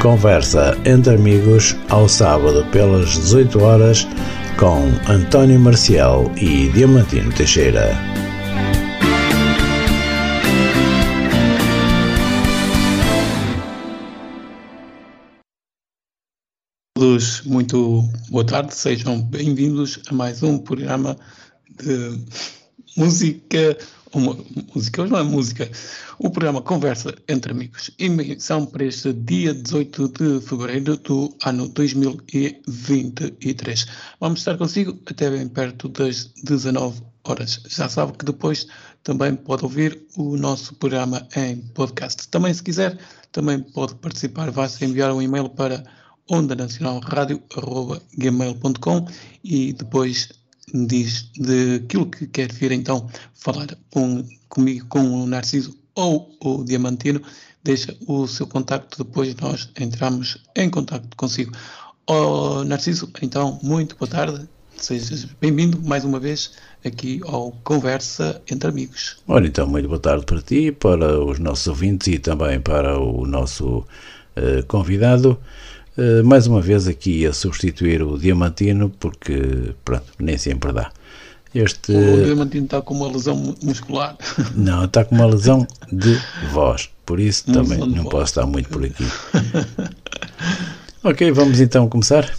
Conversa entre amigos ao sábado pelas 18 horas com António Marcial e Diamantino Teixeira. Todos, muito boa tarde, sejam bem-vindos a mais um programa de música uma música, hoje não é música, o programa Conversa entre Amigos, emissão para este dia 18 de fevereiro do ano 2023. Vamos estar consigo até bem perto das 19 horas. Já sabe que depois também pode ouvir o nosso programa em podcast. Também, se quiser, também pode participar, basta enviar um e-mail para ondanacionalradio.gmail.com e depois diz daquilo que quer vir então falar com, comigo, com o Narciso ou o Diamantino, deixa o seu contacto, depois nós entramos em contacto consigo. Oh, Narciso, então, muito boa tarde, sejas bem-vindo mais uma vez aqui ao Conversa entre Amigos. Olha, então, muito boa tarde para ti, para os nossos ouvintes e também para o nosso uh, convidado. Eh, mais uma vez aqui a substituir o Diamantino, porque pronto, nem sempre dá. Este... O Diamantino está com uma lesão muscular. Não, está com uma lesão de voz, por isso uma também não posso estar muito por aqui. ok, vamos então começar?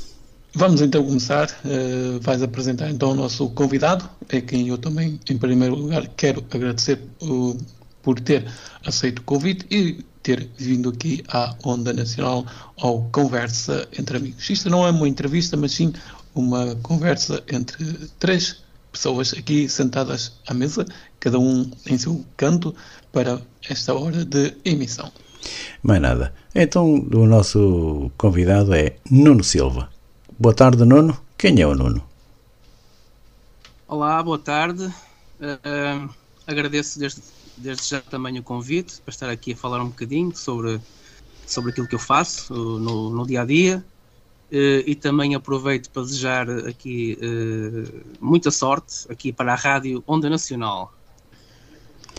Vamos então começar. Uh, vais apresentar então o nosso convidado, é quem eu também, em primeiro lugar, quero agradecer uh, por ter aceito o convite e ter vindo aqui à Onda Nacional ao Conversa entre Amigos. Isto não é uma entrevista, mas sim uma conversa entre três pessoas aqui sentadas à mesa, cada um em seu canto, para esta hora de emissão. Mais nada. Então, o nosso convidado é Nuno Silva. Boa tarde, Nuno. Quem é o Nuno? Olá, boa tarde. Uh, agradeço desde desde já também o convite para estar aqui a falar um bocadinho sobre, sobre aquilo que eu faço no, no dia a dia. Uh, e também aproveito para desejar aqui uh, muita sorte aqui para a Rádio Onda Nacional.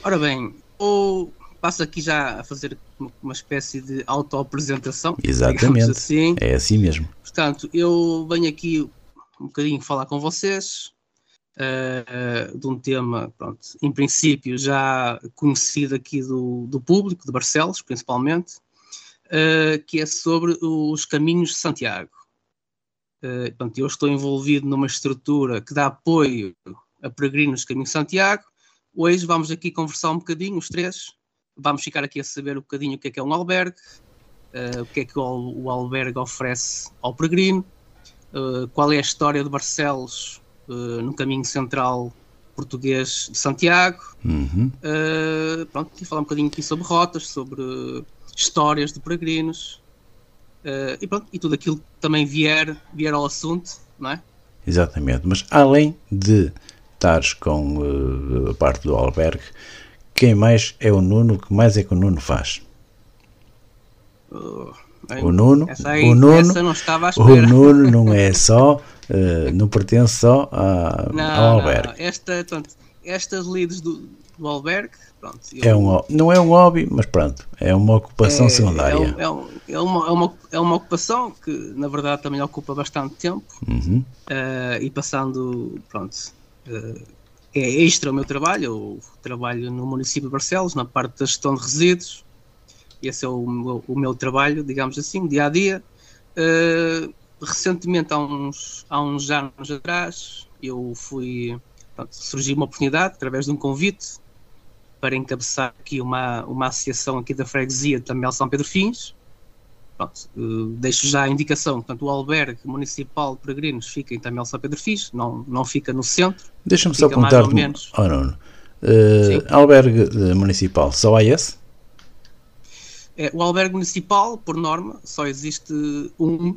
Ora bem, ou passo aqui já a fazer uma espécie de auto-apresentação. Exatamente. Assim. É assim mesmo. Portanto, eu venho aqui um bocadinho falar com vocês, uh, de um tema, pronto, em princípio já conhecido aqui do, do público, de Barcelos principalmente, uh, que é sobre os caminhos de Santiago. Uh, portanto, eu estou envolvido numa estrutura que dá apoio a peregrinos de Caminho de Santiago. Hoje vamos aqui conversar um bocadinho, os três. Vamos ficar aqui a saber um bocadinho o que é que é um albergue, uh, o que é que o, o albergue oferece ao peregrino, uh, qual é a história de Barcelos no caminho central português de Santiago. Uhum. Uh, pronto, e falar um bocadinho aqui sobre rotas, sobre histórias de peregrinos uh, e pronto, e tudo aquilo que também vier, vier ao assunto, não é? Exatamente, mas além de estares com uh, a parte do albergue, quem mais é o Nuno? O que mais é que o Nuno faz? O Nuno, aí, o Nuno, o Nuno não é só uh, não pertence só a, não, ao albergue. Não. Esta, pronto, estas leads do, do albergue, pronto, eu, é um, não é um hobby, mas pronto, é uma ocupação é, secundária. É, um, é, uma, é, uma, é uma ocupação que na verdade também ocupa bastante tempo uhum. uh, e passando, pronto, uh, é extra o meu trabalho, eu trabalho no município de Barcelos, na parte da gestão de resíduos, esse é o meu, o meu trabalho, digamos assim, dia a dia. Uh, recentemente, há uns, há uns anos atrás, eu fui. Pronto, surgiu uma oportunidade, através de um convite, para encabeçar aqui uma, uma associação aqui da freguesia de Tamel São Pedro Fins. Pronto, uh, deixo já a indicação, portanto, o albergue municipal de peregrinos fica em Tamel São Pedro Fins, não, não fica no centro. Deixa-me só menos... oh, não, não. Uh, albergue eh, municipal, só há esse? É, o albergue municipal, por norma, só existe um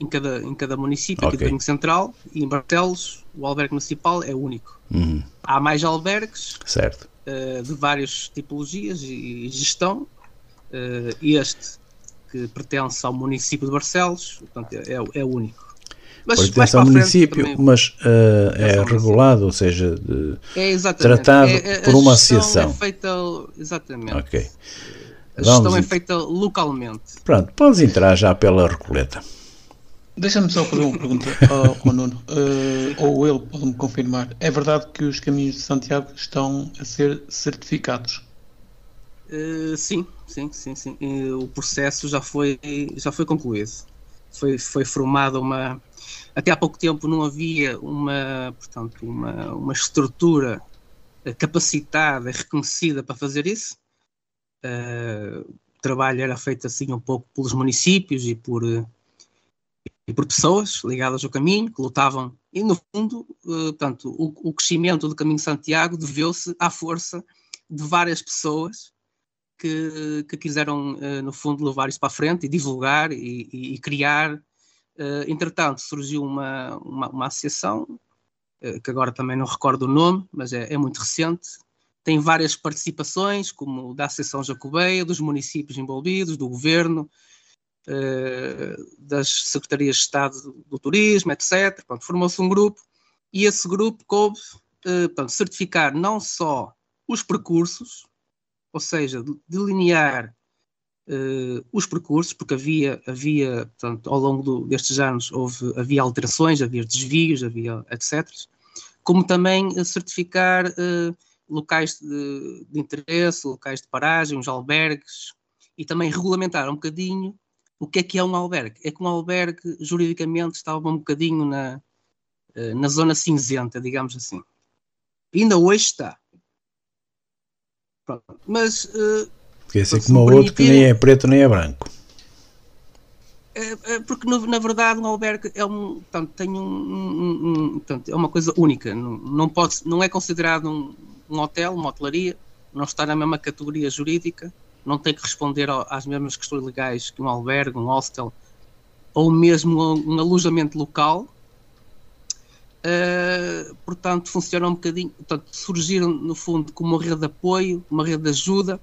em cada, em cada município, okay. aqui do Central, e em Bartelos o albergue municipal é único. Uhum. Há mais albergues certo. Uh, de várias tipologias e, gestão. Uh, este, que pertence ao município de Barcelos, portanto, é, é, é único. Mas pertence ao município, também, mas uh, é regulado, ou seja, de, é tratado é, por uma associação. É feita, exatamente. Ok. A Vamos gestão é feita localmente. Pronto, podes entrar já pela Recoleta. Deixa-me só fazer uma pergunta ao, ao Nuno, uh, ou ele pode-me confirmar. É verdade que os caminhos de Santiago estão a ser certificados? Uh, sim, sim, sim, sim. Uh, o processo já foi, já foi concluído. Foi, foi formada uma. Até há pouco tempo não havia uma, portanto, uma, uma estrutura capacitada, reconhecida para fazer isso. O trabalho era feito assim um pouco pelos municípios e por e por pessoas ligadas ao caminho, que lutavam. E, no fundo, uh, portanto, o, o, crescimento do Caminho de Santiago deveu-se à força de várias pessoas que, que quiseram, no fundo, levar isso para a frente e divulgar e, e, e criar. Entretanto, surgiu uma, uma, uma associação, que agora também não recordo o nome, mas é, é muito recente, tem várias participações, como da Associação Jacobeia, dos municípios envolvidos, do governo, eh, das secretarias de Estado do Turismo, etc. Formou-se um grupo e esse grupo coube uh, portanto, certificar não só os percursos, ou seja, delinear uh, os percursos, porque havia, havia portanto, ao longo do, destes anos houve, havia alterações, havia desvios, havia etc. Como também certificar uh, locais de, de, interesse, locais de paragem, os albergues, e também regulamentar um bocadinho o que é que é um albergue? É que um albergue, juridicamente, estava um bocadinho na, eh, na zona cinzenta, digamos assim. ainda hoje está. Pronto. Mas. Uh, Quer dizer como o outro que nem é preto nem é branco. É, é porque na verdade um albergue é um, portanto, tem um, um, um portanto, é uma coisa única. Não, não, pode, não é considerado um, um hotel, uma hotelaria, não está na mesma categoria jurídica não tem que responder às mesmas questões legais que um albergue, um hostel ou mesmo um alojamento local. Uh, portanto, funciona um bocadinho. Portanto, surgiram no fundo como uma rede de apoio, uma rede de ajuda,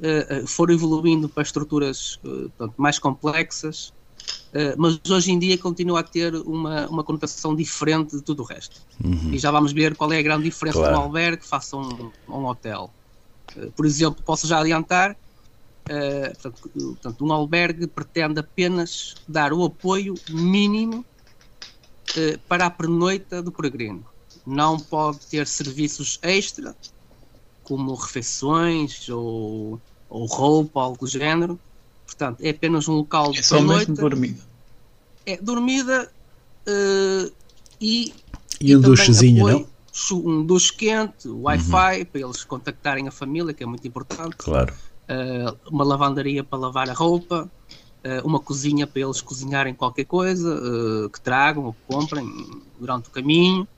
uh, foram evoluindo para estruturas uh, portanto, mais complexas, mas hoje em dia continua a ter uma, uma conotação diferente de tudo o resto. Uhum. E já vamos ver qual é a grande diferença claro. de um albergue face a um, um hotel. Eh, por exemplo, posso já adiantar, uh, portanto, portanto, um albergue pretende apenas dar o apoio mínimo uh, para a pernoita do peregrino. Não pode ter serviços extra, como refeições ou, ou roupa, algo do género. Portanto, é apenas um local de é só mesmo dormida. É dormida uh, e. E um duchezinho, não? um duche quente, Wi-Fi uhum. para eles contactarem a família, que é muito importante. Claro. Uh, uma lavandaria para lavar a roupa, uh, uma cozinha para eles cozinharem qualquer coisa que tragam ou que comprem durante o caminho,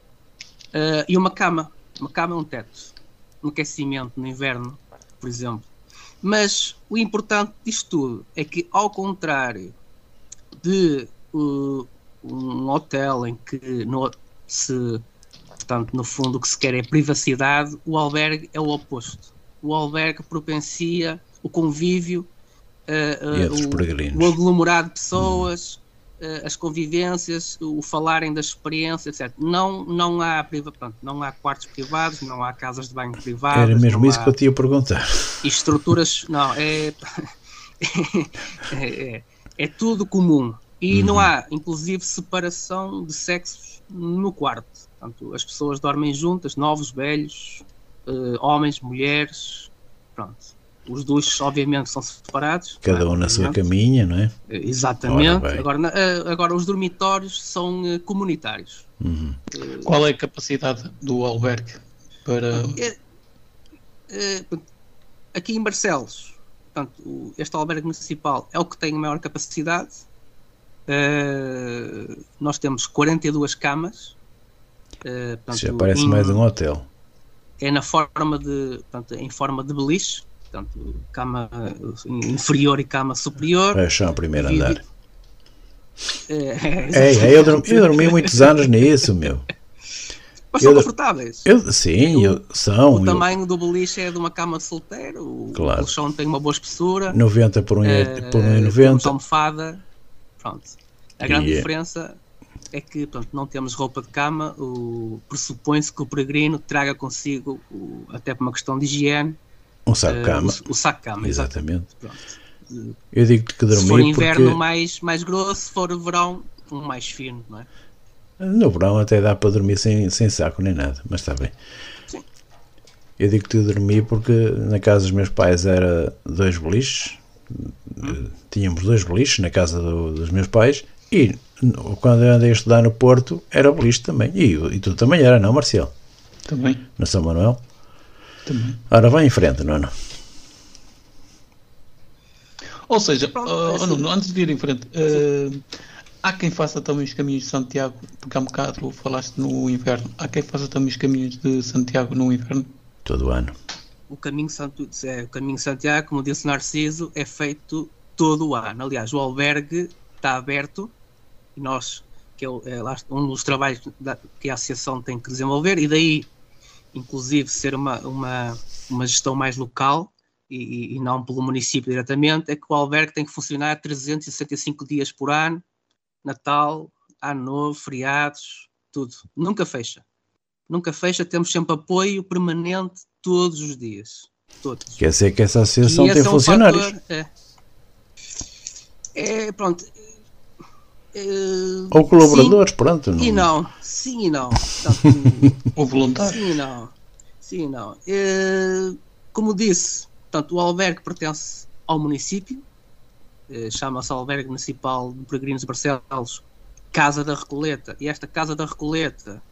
e uma cama, uma cama e um teto, um aquecimento no inverno, por exemplo. Mas o importante disto tudo é que, ao contrário de um hotel em que no, se Portanto, no fundo, o que se quer é privacidade. O albergue é o oposto. O albergue propencia o convívio, uh, uh, o, o, aglomerado de pessoas, uh, as convivências, o falarem da experiência, etc. Não, não, há, pronto, não há quartos privados, não há casas de banho privadas. Era mesmo isso que eu te ia perguntar. E estruturas, não, é, é, é, é tudo comum. E uhum. não há, inclusive, separação de sexos no quarto. Portanto, as pessoas dormem juntas, novos, velhos, uh, homens, mulheres, pronto. Os duches, obviamente, são separados. Cada um na sua caminha, não é? Eh, exatamente. Agora, uh, agora, os dormitórios são comunitários. Uhum. Qual é a capacidade do albergue para. aqui em Barcelos, portanto, este albergue municipal é o que tem a maior capacidade. Nós temos 42 camas Uh, portanto, Já parece em, mais um hotel. É na forma de, portanto, em forma de beliche, portanto, cama inferior e cama superior. É só o primeiro andar. É, é, eu, dormi, eu dormi muitos anos nisso, meu. Mas são confortáveis. Eu, sim, eu, são. O tamanho do beliche é de uma cama de solteiro. O claro. colchão tem uma boa espessura. 90 por 1,90. É, por 1, 90. almofada. Pronto. A grande diferença é que pronto, não temos roupa de cama, pressupõe-se que o peregrino traga consigo, o, até por uma questão de higiene, Um saco-cama. Uh, o, o saco-cama, exatamente. exatamente. Eu digo-te que dormir. Se for inverno porque... mais, mais grosso, se for verão, um mais fino, não é? No verão até dá para dormir sem, sem saco nem nada, mas está bem. Sim. Eu digo que dormi porque na casa dos meus pais era dois beliches. Tínhamos dois beliches na casa do, dos meus pais e quando eu andei a estudar no Porto era beliche também. E, e tu também era, não, Marcial? Também. Na São Manuel? Também. Ora, vai em frente, não? Não? Ou seja, uh, não, antes de ir em frente, uh, Há quem faça também os caminhos de Santiago, porque há um bocado falaste no inverno. Há quem faça também os caminhos de Santiago no inverno? Todo ano. O caminho, Santo, é, o caminho Santiago, como disse Narciso, é feito todo o ano. Aliás, o albergue está aberto e nós, que é, é um dos trabalhos que a associação tem que desenvolver, e daí, inclusive, ser uma, uma, uma gestão mais local e, e não pelo município diretamente, é que o albergue tem que funcionar 365 dias por ano Natal, Ano Novo, feriados, tudo. Nunca fecha. Nunca fecha, temos sempre apoio permanente todos os dias. Todos. Quer dizer que essa associação tem é um funcionários. Fator, é. é, pronto. É, Ou colaboradores, sim, pronto. Não. E não, sim e não. Portanto, Ou voluntários. Sim e não. Sim e não. É, como disse, portanto, o albergue pertence ao município, eh, chama-se Albergue Municipal de Peregrinos de Barcelos, Casa da Recoleta. E esta Casa da Recoleta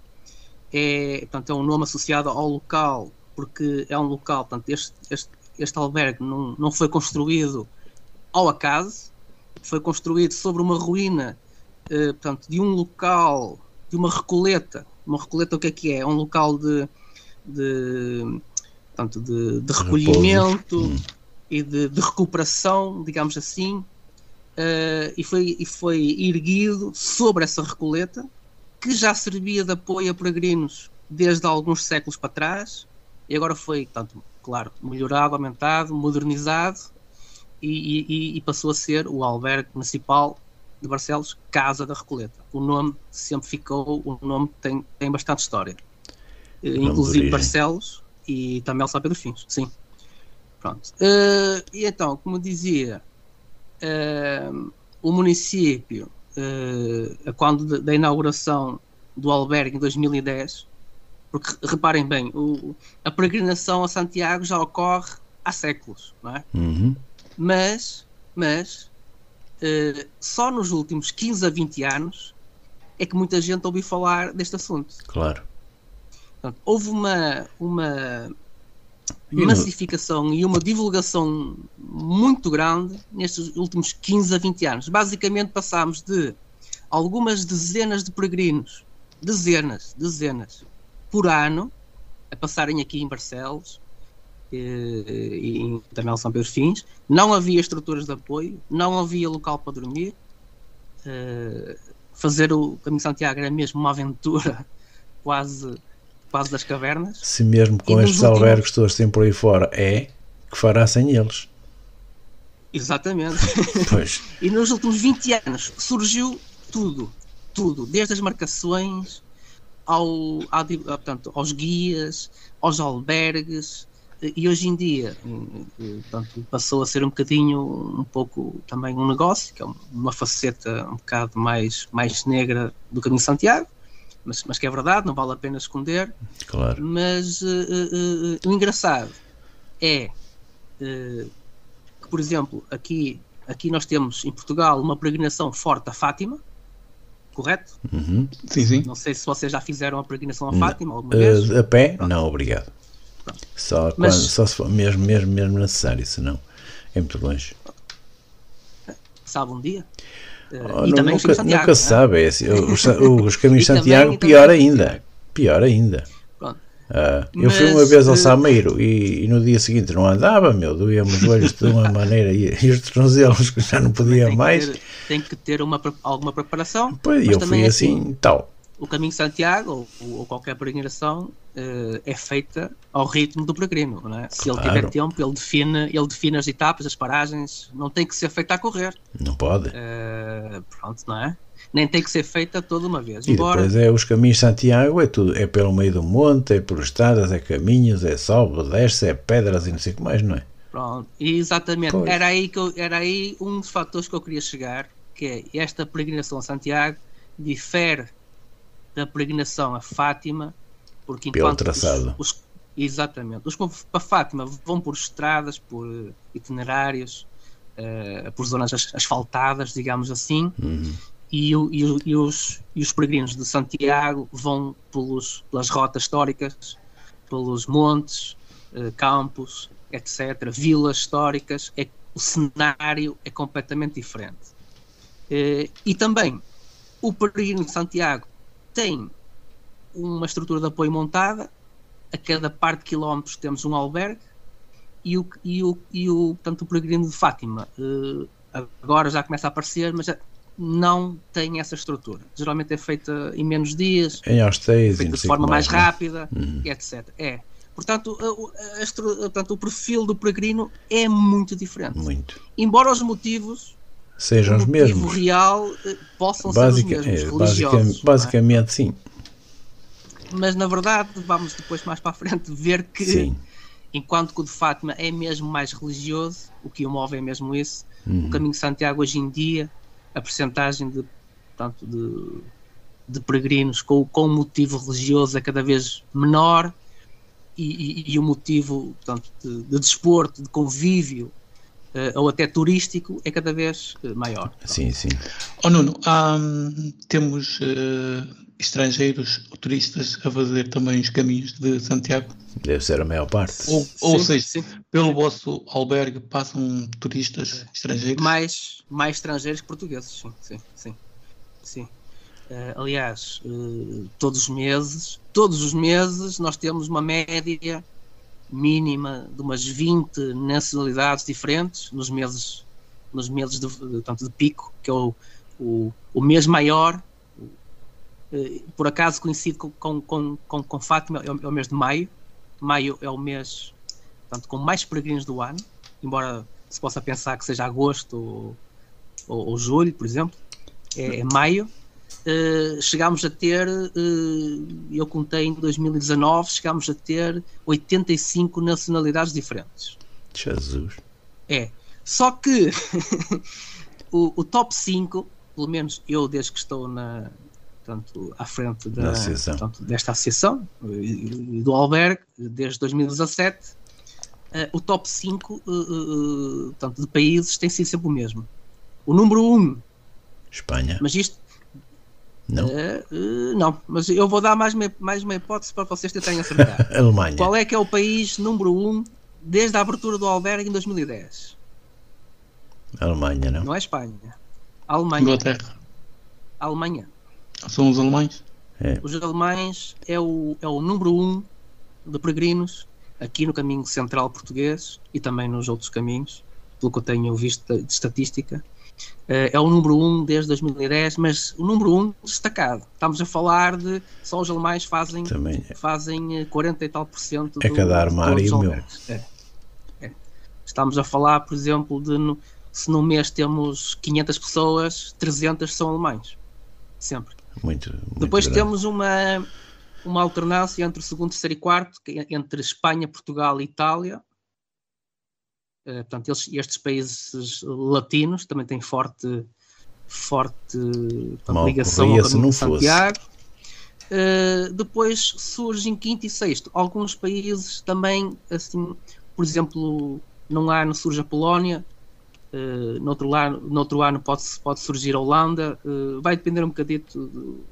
é, portanto, é um nome associado ao local, porque é um local, portanto, este, este, este albergue não, não foi construído ao acaso, foi construído sobre uma ruína eh, portanto, de um local, de uma recoleta. Uma recoleta o que é que é? É um local de, de, portanto, de, de recolhimento, hum e de, de recuperação, digamos assim, uh, e, foi, e foi erguido sobre essa recoleta, que já servia de apoio a peregrinos desde alguns séculos para trás, e agora foi, tanto, claro, melhorado, aumentado, modernizado, e, e, e, passou a ser o albergue municipal de Barcelos, Casa da Recoleta. O nome sempre ficou, o nome tem, tem bastante história. Uh, inclusive Barcelos e também São Pedro Fins, sim. Pronto. Uh, e então, como dizia, uh, o município, uh, quando da inauguração do albergue em 2010, porque reparem bem, o, a peregrinação a Santiago já ocorre há séculos, não é? Uhum. Mas, mas só nos últimos 15 a 20 anos é que muita gente ouviu falar deste assunto. Claro. Portanto, houve uma, uma massificação e uma divulgação muito grande nestes últimos 15 a 20 anos. Basicamente passámos de algumas dezenas de peregrinos, dezenas, dezenas, por ano, a passarem aqui em Barcelos e, eh, e em também São Pedro Fins. Não havia estruturas de apoio, não havia local para dormir. Uh, fazer o Caminho Santiago era mesmo uma aventura quase quase das cavernas. Se mesmo com estes últimos... albergues todos têm por aí fora, é que fará sem eles. Exatamente. Pois. e nos últimos 20 anos surgiu tudo, tudo, desde as marcações ao, ao, portanto, aos guias, aos albergues, e hoje em dia portanto, passou a ser um bocadinho um pouco também um negócio, que é uma faceta um bocado mais, mais negra do caminho de Santiago, mas, mas que é verdade, não vale a pena esconder. Claro. Mas uh, uh, uh, o engraçado é que, por exemplo, aqui, aqui nós temos em Portugal uma peregrinação forte a Fátima, correto? Uhum. Sim, sim. Não sei se vocês já fizeram a peregrinação a Fátima alguma vez. a pé? Pronto. Não, obrigado. Só, Mas, quando, só se for mesmo, mesmo, mesmo necessário, senão é muito longe. Sabe um dia? Oh, e também nunca, Santiago, nunca se é? sabe. É assim, os, os caminhos de Santiago, também, pior também, ainda. Pior ainda. Uh, eu fui uma vez ao Sameiro e, e, no dia seguinte não andava, meu, doía-me os olhos de uma maneira e, e os tornozelos que já não podia tem mais. Que ter, tem que ter uma, alguma preparação. Pois, eu fui é assim, assim, tal. o caminho de Santiago ou, ou qualquer peregrinação uh, é feita ao ritmo do peregrino. Não é? Se claro. ele tiver tempo, ele define, ele define as etapas, as paragens, não tem que ser feita a correr. Não pode. Uh, pronto, não é? Nem tem que ser feita toda uma vez. E Embora... depois é os caminhos de Santiago, é tudo, é pelo meio do monte, é por estradas, é caminhos, é sobe, desce, é pedras e não sei o que mais, não é? Pronto, exatamente. Era aí, que eu, era aí um dos fatores que eu queria chegar, que é esta peregrinação a Santiago difere da peregrinação a Fátima, porque Pelo traçado. Os, os, exatamente. Os para Fátima vão por estradas, por itinerários, uh, por zonas asfaltadas, digamos assim, uhum. E, e, e, os, e os peregrinos de Santiago vão pelos, pelas rotas históricas, pelos montes, uh, campos, etc., vilas históricas. É, o cenário é completamente diferente. Uh, e também o peregrino de Santiago tem uma estrutura de apoio montada, a cada par de quilómetros temos um albergue e o, e o, e o, portanto, o peregrino de Fátima uh, agora já começa a aparecer, mas não tem essa estrutura. Geralmente é feita em menos dias, em hostels, feita de forma mais, mais né? rápida, uhum. etc. É. Portanto, a, a, a, portanto, o perfil do peregrino é muito diferente. Muito. Embora os motivos sejam os mesmos. real eh, possam Basica, ser os mesmos, é, basicamente, é? basicamente é? sim. Mas na verdade, vamos depois mais para a frente ver que sim. enquanto que o de Fátima é mesmo mais religioso, o que o move é mesmo isso, uhum. o caminho de Santiago hoje em dia, a percentagem de, portanto, de, de peregrinos com, com motivo religioso é cada vez menor e, e, e o motivo portanto, de, de desporto, de convívio uh, ou até turístico é cada vez uh, maior. Sim, sim. Oh Nuno, um, temos uh, estrangeiros ou turistas a fazer também os caminhos de Santiago? Deve ser a maior parte. Ou, sim, ou seja, sim. pelo vosso albergue passam turistas estrangeiros? Mais, mais estrangeiros que portugueses, sim, sim, sim. sim. Uh, aliás, uh, todos os meses, todos os meses nós temos uma média mínima de umas 20 nacionalidades diferentes nos meses, nos meses de, tanto de pico, que é o, o, o mês maior. Eh, por acaso coincide com, com, com, com Fátima, é o, é o, mês de maio. Maio é o mês portanto, com mais peregrinos do ano, embora se possa pensar que seja agosto ou, ou, ou julho, por exemplo. É, é maio uh, chegámos a ter, uh, eu contei em 2019, chegámos a ter 85 nacionalidades diferentes. Jesus. É. Só que o, o, top 5, pelo menos eu desde que estou na, portanto, à frente da, associação. Portanto, desta associação e do albergue, desde 2017, uh, o top 5 uh, uh, portanto, de países tem sido sempre o mesmo. O número 1 um, Espanha. Mas isto, não. Uh, uh, não, mas eu vou dar mais uma, mais uma hipótese para vocês tentarem acertar. Alemanha. Qual é que é o país número 1 um desde a abertura do albergue em 2010? Alemanha, não? Não é Espanha. Alemanha. Inglaterra. Alemanha. São os alemães? É. Os alemães é o, é o número 1 um de peregrinos aqui no caminho central português e também nos outros caminhos, pelo que eu tenho visto de, estatística. Uh, é o número 1 um desde 2010, mas o número 1 um destacado. Estamos a falar de só os alemães fazem, Também é. fazem 40 eh, e tal por cento É cada armário meu. É. É. Estamos a falar, por exemplo, de no, se no mês temos 500 pessoas, 300 são alemães. Sempre. Muito, muito Depois grande. temos uma, uma alternância entre o segundo, terceiro e quarto, é entre Espanha, Portugal e Itália eh, portanto, eles, estes países latinos também têm forte, forte portanto, ligação ao caminho de Santiago. Uh, depois surge em quinto e sexto. Alguns países também, assim, por exemplo, num ano surge a Polónia, uh, no, outro ano, no outro ano pode, pode surgir a Holanda, uh, vai depender um bocadito do,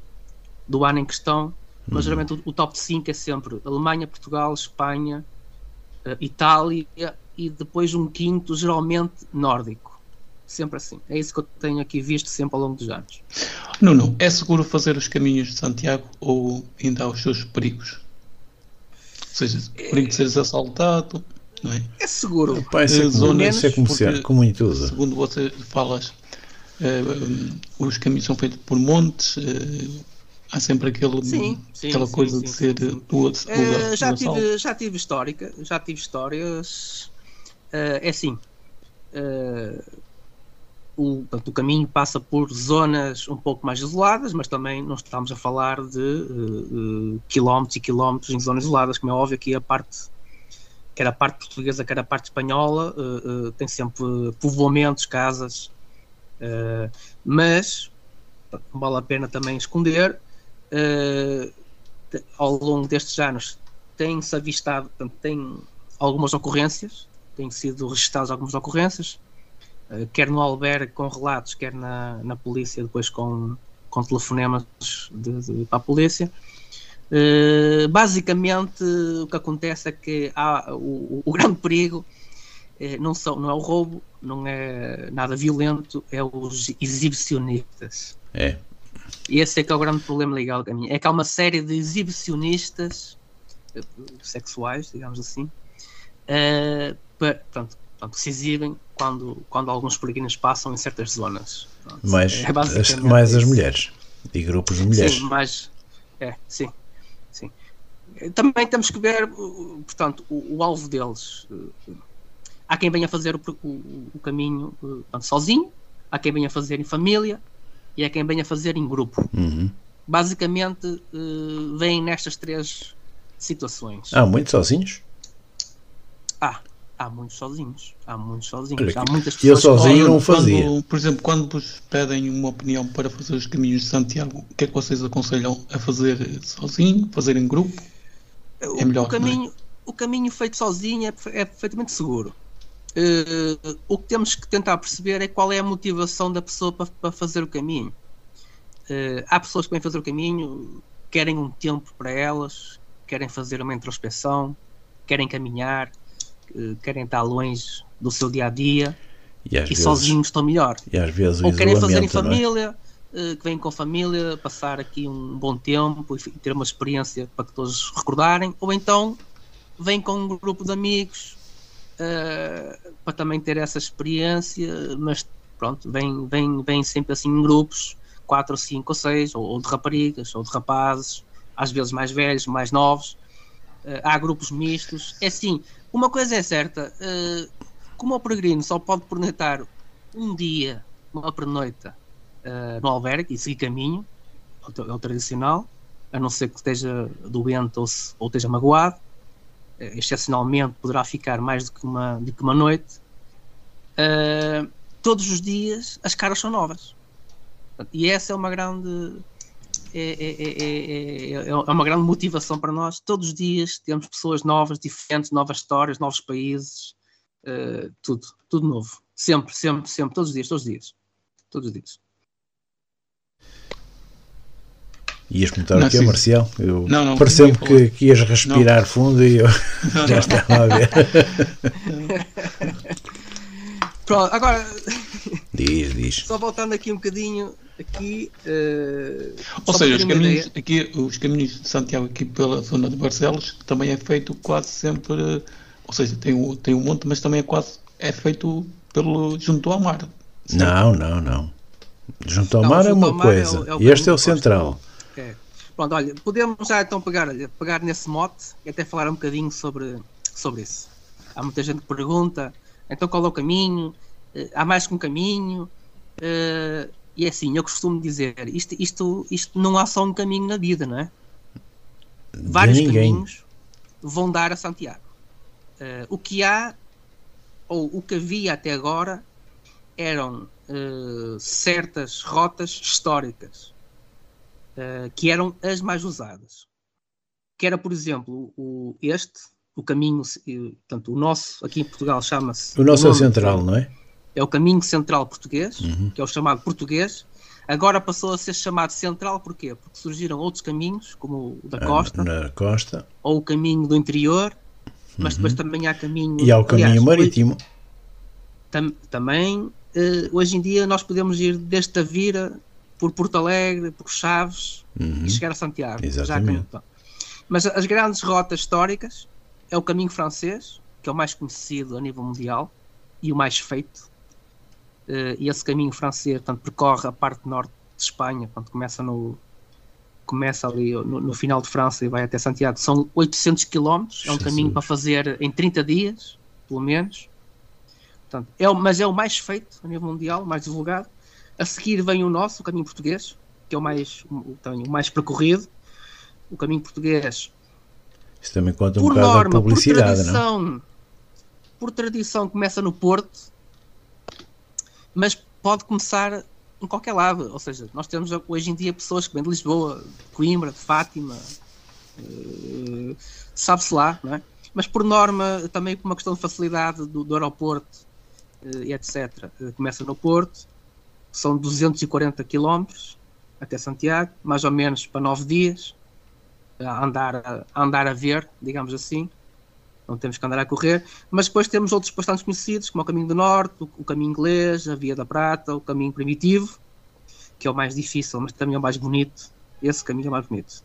do ano em questão, mas uhum. geralmente o, o, top 5 é sempre Alemanha, Portugal, Espanha, Itália e depois um quinto, geralmente nórdico. Sempre assim. É isso que eu tenho aqui visto sempre ao longo dos anos. Nuno, é seguro fazer os caminhos de Santiago ou ainda há os seus perigos? Ou seja, perigo de seres assaltado, é? É seguro. Pai, é é como. Segundo você falas, uh, os caminhos são feitos por montes, uh, há sempre aquele, sim, sim, aquela sim, coisa sim, de ser sim, do outro lugar. Uh, já, tive, já tive histórica, já tive histórias. Uh, é assim. Uh, o, portanto, o caminho passa por zonas um pouco mais isoladas, mas também não estamos a falar de uh, uh, quilómetros e quilómetros em zonas isoladas, como é óbvio que a parte quer a parte portuguesa, quer a parte espanhola, uh, tem sempre povoamentos, casas, mas não vale a pena também esconder. ao longo destes anos tem-se avistado, portanto, tem algumas ocorrências, têm sido registradas algumas ocorrências, quer no albergue com relatos, quer na, na polícia, depois com, com telefonemas de, de, para a polícia. Uh, basicamente, o que acontece é que há o, o grande perigo uh, não, são, não é o roubo, não é nada violento, é os exibicionistas. É. E esse é que é o grande problema legal a mim. É que há uma série de exibicionistas sexuais, digamos assim, para, pronto, Portanto, se exibem quando, quando alguns peregrinos passam em certas zonas. Pronto, mais, é as, mais as mulheres e grupos de mulheres. Sim, mais, é, sim. Também temos que ver, portanto, o, o alvo deles. Há quem venha fazer o, o, o caminho portanto, sozinho, há quem venha fazer em família e há quem venha fazer em grupo. Uhum. Basicamente, uh, vêm nestas três situações. Há muitos sozinhos? Ah, há muitos sozinhos. Há muitos sozinhos. Há muitas pessoas eu sozinho não fazia. Quando, por exemplo, quando vos pedem uma opinião para fazer os caminhos de Santiago, o que é que vocês aconselham a fazer sozinho, fazer em grupo? É melhor. O caminho, é? o caminho feito sozinho é, é perfeitamente seguro. Uh, o que temos que tentar perceber é qual é a motivação da pessoa para, para fazer o caminho. Uh, há pessoas que vêm fazer o caminho, querem um tempo para elas, querem fazer uma introspeção, querem caminhar, querem estar longe do seu dia a dia e, e vezes, sozinhos estão melhor. E às vezes Ou querem fazer em é? família, é? Que vêm com a família, passar aqui um bom tempo e ter uma experiência para que todos recordarem, ou então vêm com um grupo de amigos uh, para também ter essa experiência, mas pronto, vêm, vêm, vêm sempre assim em grupos, quatro, cinco ou seis, ou, ou de raparigas, ou de rapazes, às vezes mais velhos, mais novos. Uh, há grupos mistos. É assim, uma coisa é certa, uh, como o peregrino só pode pernoitar um dia, uma pernoita, uh, no albergue e seguir caminho, é o tradicional, a não ser que esteja doente ou, se, ou esteja magoado, uh, excepcionalmente poderá ficar mais do que uma, do que uma noite. Uh, todos os dias as caras são novas. E essa é uma grande é, é, é, é, uma grande motivação para nós. Todos os dias temos pessoas novas, diferentes, novas histórias, novos países, uh, tudo, tudo novo. Sempre, sempre, sempre, todos os dias, todos os dias. Todos os dias. Ias comentar o que é, Marcial? Eu não, não, pareceu-me que, que, ias respirar não. fundo e eu não, já estava a ver. Pronto, agora. Diz, diz. Só voltando aqui um bocadinho aqui. Uh, Ou seja, os caminhos, aqui, os caminhos de Santiago, aqui pela zona de Barcelos, também é feito quase sempre. Ou seja, tem um, tem um monte, mas também é quase. É feito pelo, junto ao mar. Certo? Não, não, não. Junto ao não, mar é uma coisa. É o, é o este é o central. É. Pronto, olha, podemos já então pegar, pegar nesse mote e até falar um bocadinho sobre, sobre isso. Há muita gente que pergunta, então qual é o caminho? Uh, há mais que um caminho? Uh, e é assim, eu costumo dizer, isto, isto, isto não há só um caminho na vida, não é? De Vários ninguém. caminhos vão dar a Santiago. Uh, o que há, ou o que havia até agora, eram certas rotas históricas uh, que eram as mais usadas. Que era, por exemplo, o, este, o caminho, portanto, o nosso aqui em Portugal chama-se. O nosso é central, não é? é o caminho central português, uhum. que é o chamado português. Agora passou a ser chamado central porquê? Porque surgiram outros caminhos, como o da costa, na costa. ou o caminho do interior, mas uhum. depois também há caminho. E há o caminho aliás, marítimo. Tam, também, uh, hoje em dia, nós podemos ir desde Tavira, por Porto Alegre, por Chaves uhum. e chegar a Santiago. Exatamente. Já, mas as grandes rotas históricas é o caminho francês, que é o mais conhecido a nível mundial e o mais feito uh, e esse caminho francês portanto, percorre a parte norte de Espanha, portanto, começa no, começa ali no, no, final de França e vai até Santiago, são 800 km, é um caminho para fazer em 30 dias, pelo menos. Portanto, é, mas é o mais feito a nível mundial, mais divulgado. A seguir vem o nosso, o caminho português, que é o mais, o, o mais percorrido. O caminho português. Isso também conta um por bocado norma, publicidade, por tradição, não? Por tradição começa no Porto, mas pode começar em qualquer lado. Ou seja, nós temos hoje em dia pessoas que vêm de Lisboa, de Coimbra, de Fátima, uh, sabe-se lá, não é? Mas por norma, também por uma questão de facilidade do, do aeroporto uh, e etc., uh, começa no Porto, são 240 km até Santiago, mais ou menos para nove dias, a andar a, andar a ver, digamos assim não temos que andar a correr, mas depois temos outros bastante conhecidos, como o Caminho do Norte, o, Caminho Inglês, a Via da Prata, o Caminho Primitivo, que é o mais difícil, mas também é o mais bonito. Esse caminho é o mais bonito.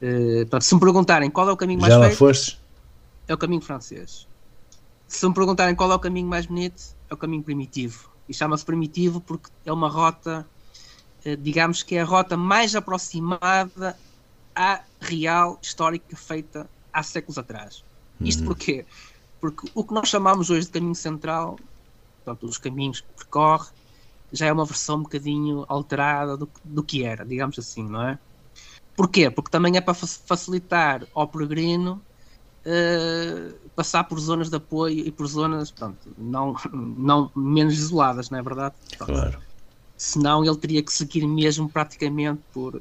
Uh, portanto, se me perguntarem qual é o caminho mais Já lá foste? É o caminho francês. Se me perguntarem qual é o caminho mais bonito, é o caminho primitivo. E chama-se primitivo porque é uma rota, uh, digamos que é a rota mais aproximada à real histórica feita há séculos atrás. Isto uhum. porquê? Porque o que nós chamamos hoje de caminho central, portanto, os caminhos que percorre, já é uma versão um bocadinho alterada do, do que era, digamos assim, não é? Porquê? Porque também é para facilitar ao peregrino uh, passar por zonas de apoio e por zonas pronto, não, não menos isoladas, não é verdade? Pronto. Claro. Senão ele teria que seguir mesmo praticamente por.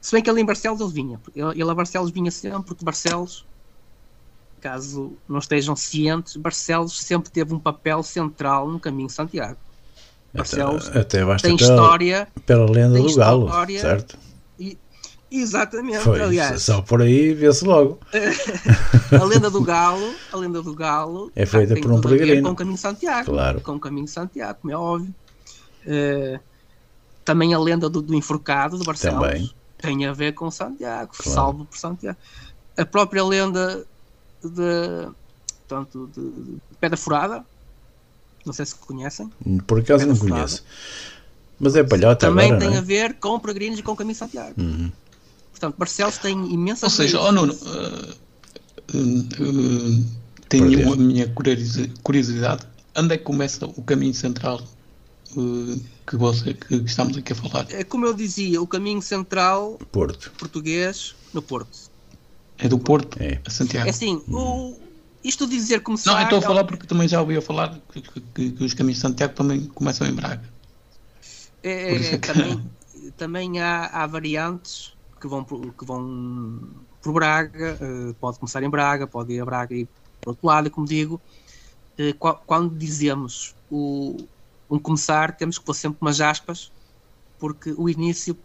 Se bem que ele em Barcelos ele vinha. Ele, a Barcelos vinha sempre, porque Barcelos caso não estejam cientes, Barcelos sempre teve um papel central no caminho Santiago. Barcelos até, até tem história pela lenda do Galo, certo? E, exatamente, Foi, aliás. Só por aí vê-se logo. a lenda do Galo, a lenda do Galo é feita por um peregrino com o caminho Santiago, claro. com o caminho Santiago, como é óbvio. Uh, também a lenda do, do enforcado de Barcelos também. tem a ver com Santiago, claro. salvo por Santiago. A própria lenda de, portanto, de, de Pedra Furada. Não sei se conhecem. Por acaso Pedra não Furada. conheço. Mas é palhota Também agora, tem é? a ver com peregrinos e com o Caminho Santiago. Uhum. Portanto, Barcelos tem imensa. Ou seja, oh Nuno, uh, uh, tenho a minha curiosidade. Onde é que começa o caminho central uh, que, você, que estamos aqui a falar? É como eu dizia, o caminho central Porto. português no Porto. É do Porto é. a Santiago. É assim, o, isto dizer começar. Não, eu estou a falar porque também já ouvi a falar que, que, que, os caminhos de Santiago também começam em Braga. É, é, é também, também há, há, variantes que vão, que vão por Braga, uh, pode começar em Braga, pode ir a Braga e por outro lado, e como digo, uh, quando dizemos o, um começar, temos que pôr sempre umas aspas, porque o início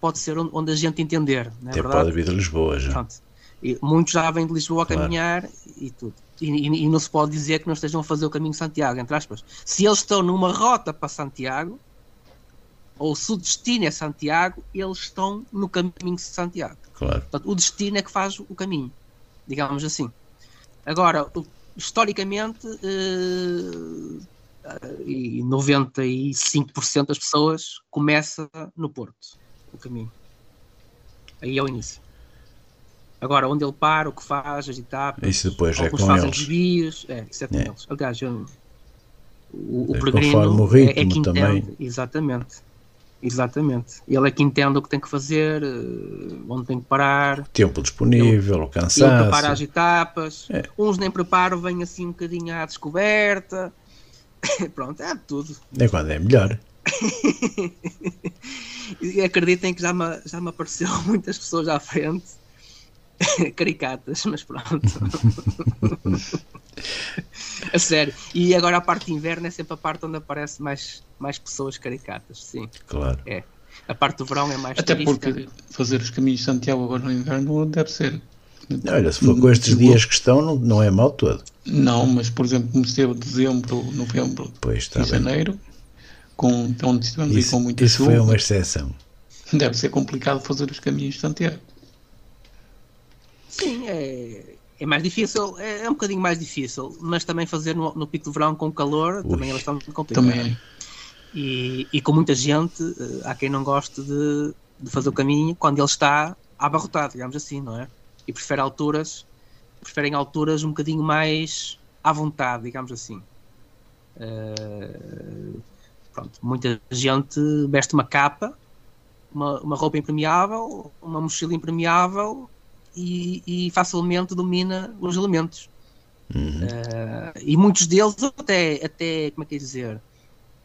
pode ser onde, onde a gente entender. Não é Até verdade? pode vir de Lisboa já. Pronto. E muitos já vêm de Lisboa a caminhar claro. e tudo. E, e, e, não se pode dizer que não estejam a fazer o caminho de Santiago, entre aspas. Se eles estão numa rota para Santiago, ou se o destino é Santiago, eles estão no caminho de Santiago. Claro. Portanto, o destino é que faz o caminho, digamos assim. Agora, historicamente, eh, e 95% das pessoas começa no Porto, o caminho. Aí é o início. Agora, onde ele para, o que faz, as etapas. Isso depois é com fazem eles. desvios. É, isso é com é. eles. Aliás, eu, o, o é, peregrino o ritmo é, é que entende. Também. Exatamente. Exatamente. Ele é que entende o que tem que fazer, eh, onde tem que parar. Tempo disponível, ele, o cansaço. Ele prepara as etapas. É. Uns nem preparam, vêm assim um bocadinho à descoberta. Pronto, é tudo. É quando é melhor. e acreditem que já me, já me apareceu muitas pessoas à frente caricatas, mas pronto. a sério. E agora a parte de inverno é sempre a parte onde aparece mais, mais pessoas caricatas, sim. Claro. É. A parte do verão é mais Até porque fazer os caminhos de Santiago agora no inverno deve ser. Olha, se for com estes dias que estão, não, não é mal todo. Não, mas por exemplo, como esteve dezembro, novembro pois, e janeiro, com, onde estivemos isso, aí com muita isso chuva. foi uma exceção. Deve ser complicado fazer os caminhos de Santiago. Sim, é, é mais difícil, é, é, um bocadinho mais difícil, mas também fazer no, no pico do verão com calor Ui, também é bastante complicado. Também. E, e com muita gente, uh, há quem não goste de, de fazer o caminho quando ele está abarrotado, digamos assim, não é? E prefere alturas, preferem alturas um bocadinho mais à vontade, digamos assim. Uh, pronto, muita gente veste uma capa, uma, uma roupa impermeável, uma mochila impermeável e, e facilmente domina os elementos. Uhum. Uh, e muitos deles até, até como é que é dizer,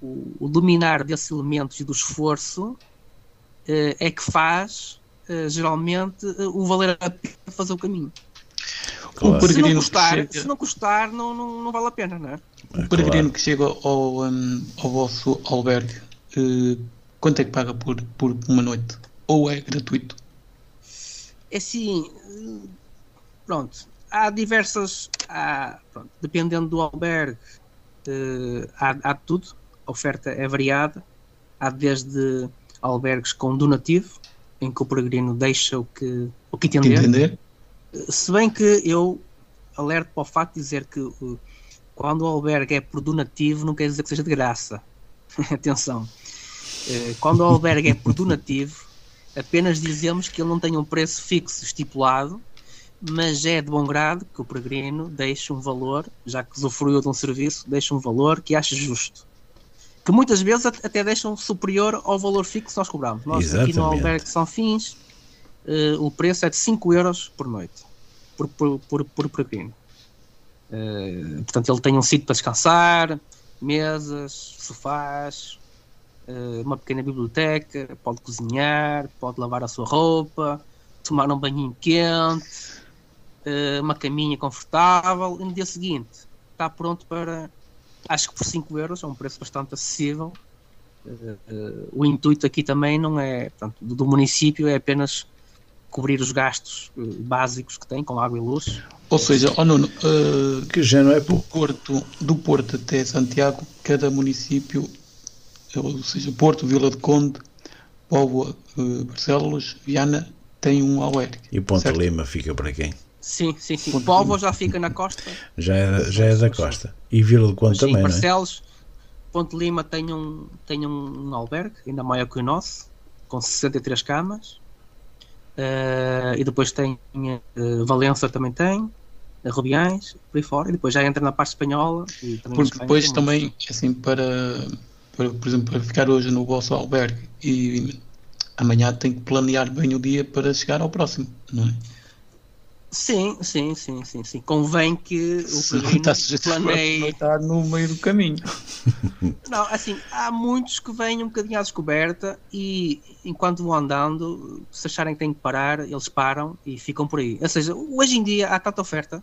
o, o dominar desses elementos e do esforço uh, é que faz uh, geralmente o valer a pena fazer o caminho. Claro. Se, não custar, chega... se não custar, não, não, não vale a pena, não é? O peregrino que chega ao, um, ao vosso albergue, quanto é que paga por, por uma noite? Ou é gratuito? É assim, pronto, há diversas, há, pronto, dependendo do albergue, uh, há, há tudo, a oferta é variada, há desde albergues com donativo, em que o peregrino deixa o que, o que entender. entender. Eh, se bem que eu alerto para o facto de dizer que uh, quando o albergue é por donativo, não quer dizer que seja de graça. Atenção. Uh, quando o albergue é por donativo, apenas dizemos que ele não tem um preço fixo estipulado mas é de bom grado que o peregrino deixe um valor, já que usufruiu de um serviço, deixe um valor que ache justo. Que muitas vezes até deixam superior ao valor fixo que nós cobramos. Nós Exatamente. aqui no Albergue São Fins, uh, o preço é de 5 euros por noite, por, por, por, por peregrino. Uh, portanto, ele tem um sítio para descansar, mesas, sofás, uma pequena biblioteca, pode cozinhar, pode lavar a sua roupa, tomar um banhinho quente, uh, uma caminha confortável e no dia seguinte está pronto para, acho que por 5 euros, é um preço bastante acessível. Uh, o intuito aqui também não é, portanto, do, do, município é apenas cobrir os gastos básicos que tem com água e luz. Ou seja, oh Nuno, que já não é do Porto, do Porto até Santiago, cada município, ou seja, Porto, Vila de Conde, Póvoa, Barcelos, Viana, tem um albergue. E Ponte Lima fica para quem? Sim, sim, sim. Ponto Povo já fica na costa. Já é, já é da costa. E Vila do Conde também, Barcelos, não é? Ponte Lima tem um, tem um, albergue, ainda maior que o nosso, com 63 camas. Uh, e depois tem uh, Valença também tem, Rubiães, por aí fora. E depois já entra na parte espanhola. Porque depois também, assim, para, para, por exemplo, para ficar hoje no vosso albergue e amanhã tem que planear bem o dia para chegar ao próximo, não é? Sim, sim, sim, sim, sim. Convém que o peregrino planeie... estar no meio do caminho. Não, assim, há muitos que vêm um bocadinho à descoberta e enquanto vão andando, se acharem que têm que parar, eles param e ficam por aí. Ou seja, hoje em dia há tanta oferta.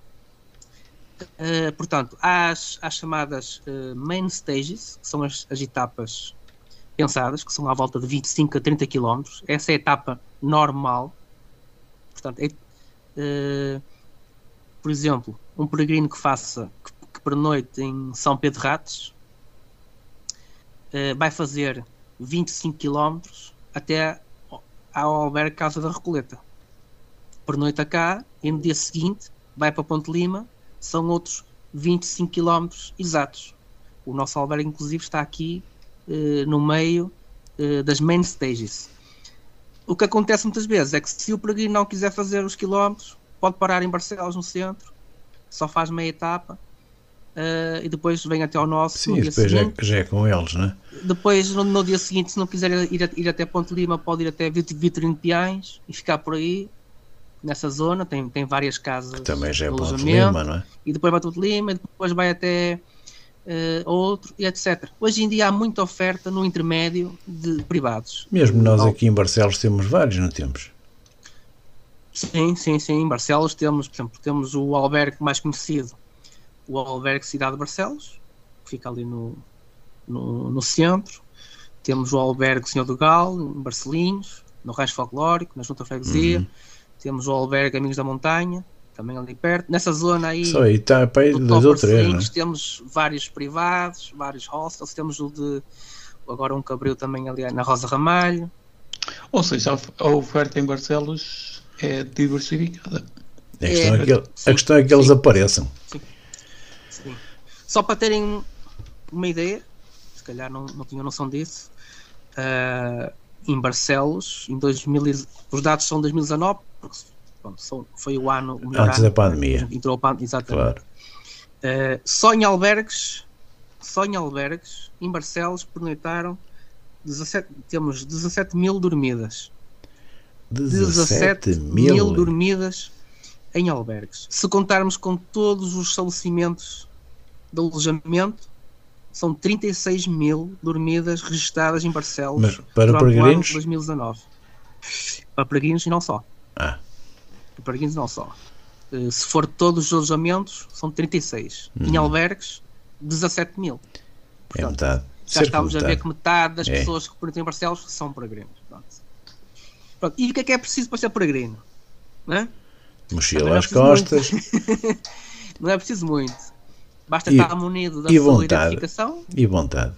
Uh, portanto, há as, as chamadas uh, main stages, que são as, as etapas pensadas, que são à volta de 25 a 30 km. Essa é a etapa normal. Portanto, é Uh, por exemplo, um peregrino que faça que, que pernoite em São Pedro Ratos uh, vai fazer 25 km até ao albergue Casa da Recoleta. Pernoita cá e no dia seguinte vai para Ponte Lima, são outros 25 km exatos. O nosso albergue, inclusive, está aqui uh, no meio uh, das main stages. O que acontece muitas vezes é que se o peregrino não quiser fazer os quilómetros, pode parar em Barcelos no centro, só faz meia etapa uh, e depois vem até ao nosso. Sim, depois já, é- já, é com eles, né? Depois, no, no, dia seguinte, se não quiser ir, ir até Ponte Lima, pode ir até Vitorino Piães e ficar por aí, nessa zona. Tem, tem várias casas. Que também já é Ponte Lima, não é? E depois vai Ponte Lima, e depois vai até uh, outro, e etc. Hoje em dia há muita oferta no intermédio de privados. Mesmo nós aqui em Barcelos temos vários, não temos? Sim, sim, sim. Em Barcelos temos, por exemplo, temos o albergue mais conhecido, o albergue Cidade de Barcelos, que fica ali no, no, no centro. Temos o albergue Senhor do Galo, em Barcelinhos, no Rancho Folclórico, na Junta Freguesia. Uhum. Temos o albergue Amigos da Montanha, também ali perto. Nessa zona aí, Só aí está para aí dois ou três, né? temos vários privados, vários hostels, temos o de agora um cabril também ali na Rosa Ramalho. Ou seja, a oferta em Barcelos é diversificada. A questão é, é que, a questão é que eles apareçam. Sim. sim. Só para terem uma ideia, se calhar não, não tinham noção disso, uh, em Barcelos, em 2000, os dados são 2019, porque pronto, foi o ano. O Antes ano, da pandemia. Entrou a pandemia, exatamente. Claro. Uh, só em albergues, só em albergues, em Barcelos, pernoitaram 17, temos 17 mil dormidas. 17, 17 mil. mil dormidas em albergues. Se contarmos com todos os estabelecimentos de alojamento, são 36 mil dormidas registradas em Barcelos Mas para peregrinos? 2019. Para peregrinos e não só. Ah. Para peregrinos não só. Uh, se for todos os alojamentos, são 36. Uhum. Em albergues, 17 mil. Portanto, é metade. Já Cerca estamos metade. a ver que metade das é. pessoas que permitem em Barcelos são peregrinos. Pronto. Pronto. E o que é que é preciso para ser peregrino? Não é? Mochila é às costas. não é preciso muito. Basta e, estar munido da sua vontade. identificação e vontade.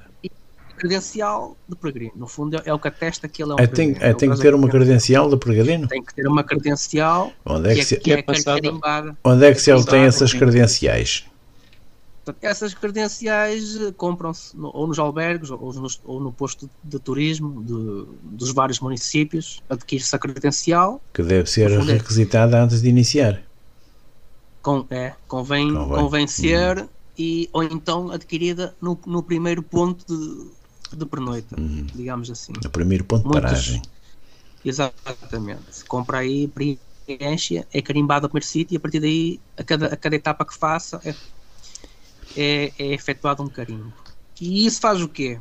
Credencial de peregrino. No fundo, é o que atesta que ele é um é, tem, é, tem que ter uma credencial de peregrino? Tem que ter uma credencial onde é que, que, se, é, que é, é Onde é que se obtém essas credenciais? Essas credenciais eh, compram-se ou nos albergues ou, nos, ou, no posto de turismo de, dos vários municípios. Adquire-se a credencial. Que deve ser é requisitada antes de iniciar. Com, é, convém, convém. convém ser hum. e, ou então adquirida no, no primeiro ponto de, de pernoita, hum. digamos assim. No primeiro ponto de paragem. Exatamente. Compra aí, preenche, é carimbado o primeiro sítio e a partir daí, a cada, a cada etapa que faça, é é, é efetuado um carimbo. E isso faz o quê?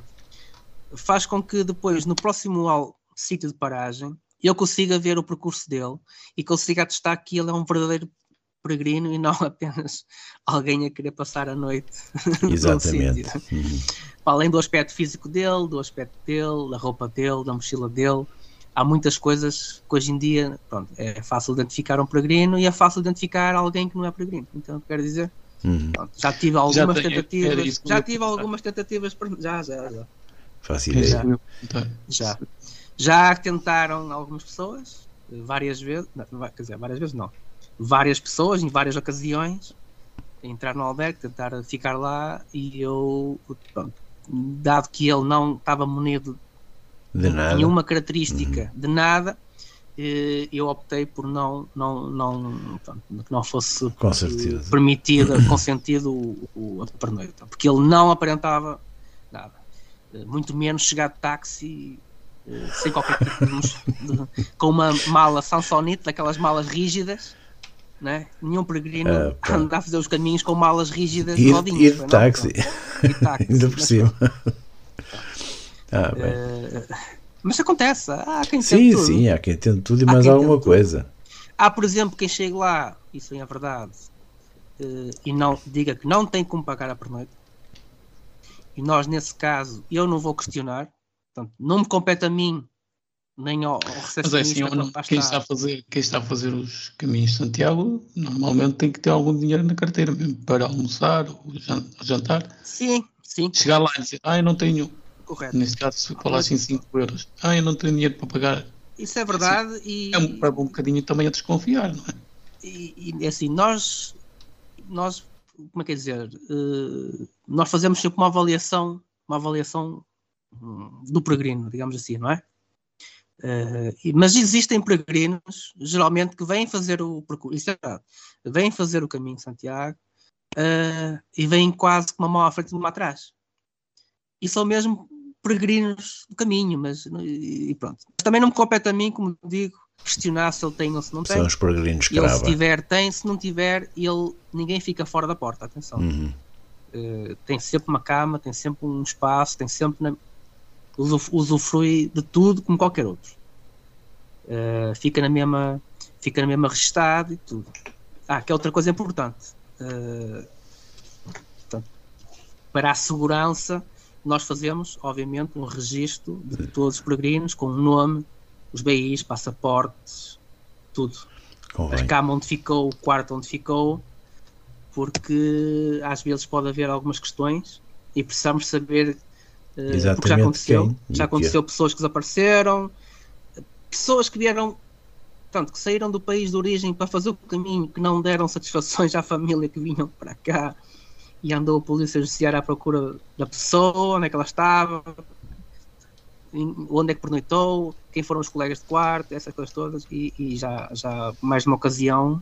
Faz com que depois, no próximo sítio de paragem, eu consiga ver o percurso dele e consiga atestar que ele é um verdadeiro peregrino e não apenas alguém a querer passar a noite. Exatamente. uhum. Além do aspecto físico dele, do aspecto dele, da roupa dele, da mochila dele, há muitas coisas que hoje em dia pronto, é fácil identificar um peregrino e é fácil identificar alguém que não é peregrino. Então, quero dizer, Uhum. Já tive algumas já tentativas. Já tive algumas tentativas. Para... Já, já, já. Fácil ideia. Já. já. Já tentaram algumas pessoas, várias vezes, não, quer dizer, várias vezes não. Várias pessoas, em várias ocasiões, entrar no albergue, tentar ficar lá e eu, pronto, dado que ele não estava munido de nenhuma característica uhum. de nada, eu optei por não não não que não fosse com certeza. permitido consentido o, o, a pernoita porque ele não aparentava nada eh, muito menos chegar de táxi eh, sem qualquer tipo de, de, com uma mala Sansonite daquelas malas rígidas né? nenhum peregrino ah, anda a fazer os caminhos com malas rígidas e, rodinhas, e de táxi, e táxi ainda por cima ah. Uh, mas acontece. Há quem sim, tudo. sim, há quem tente tudo e há mais alguma coisa. Tudo. Há, por exemplo, quem chega lá, isso é a verdade, uh, e não diga que não tem como pagar a pernoite. E nós, nesse caso, eu não vou questionar. Portanto, não me compete a mim, nem ao, ao Mas é assim, não, quem, está a fazer, quem está a fazer os caminhos de Santiago, normalmente tem que ter algum dinheiro na carteira, mesmo para almoçar ou jantar. Sim, sim. Chegar lá e dizer, ah, eu não tenho Correto. Neste caso, se falassem 5 euros, ah, eu não tenho dinheiro para pagar. Isso é verdade assim, e. É um, é um bocadinho também a desconfiar, não é? E, e assim, nós, nós, como é que é dizer, uh, nós fazemos sempre uma avaliação, uma avaliação um, do peregrino, digamos assim, não é? Uh, mas existem peregrinos, geralmente, que vêm fazer o percurso, isso é verdade, vêm fazer o caminho de Santiago uh, e vêm quase com uma mão à frente e uma atrás. E são mesmo peregrinos do caminho, mas e pronto. Também não me compete a mim, como digo, questionar se ele tem ou se não tem. São os peregrinos que Ele se tiver, tem, se não tiver, ele ninguém fica fora da porta, atenção. Uhum. Uh, tem sempre uma cama, tem sempre um espaço, tem sempre na, usufrui de tudo como qualquer outro. Uh, fica na mesma fica na mesma registado e tudo. Ah, que é outra coisa importante. Uh, portanto, para a segurança nós fazemos, obviamente, um registro de todos os peregrinos com o nome, os BIs, passaportes, tudo. Convém. A cama onde ficou, o quarto onde ficou, porque às vezes pode haver algumas questões e precisamos saber uh, porque já aconteceu. Já aconteceu pessoas que desapareceram, pessoas que vieram, tanto que saíram do país de origem para fazer o caminho, que não deram satisfações à família que vinham para cá e andou a polícia judiciária à procura da pessoa, onde é que ela estava. onde é que pernoitou, quem foram os colegas de quarto, essas coisas todas, e, e já, já mais uma ocasião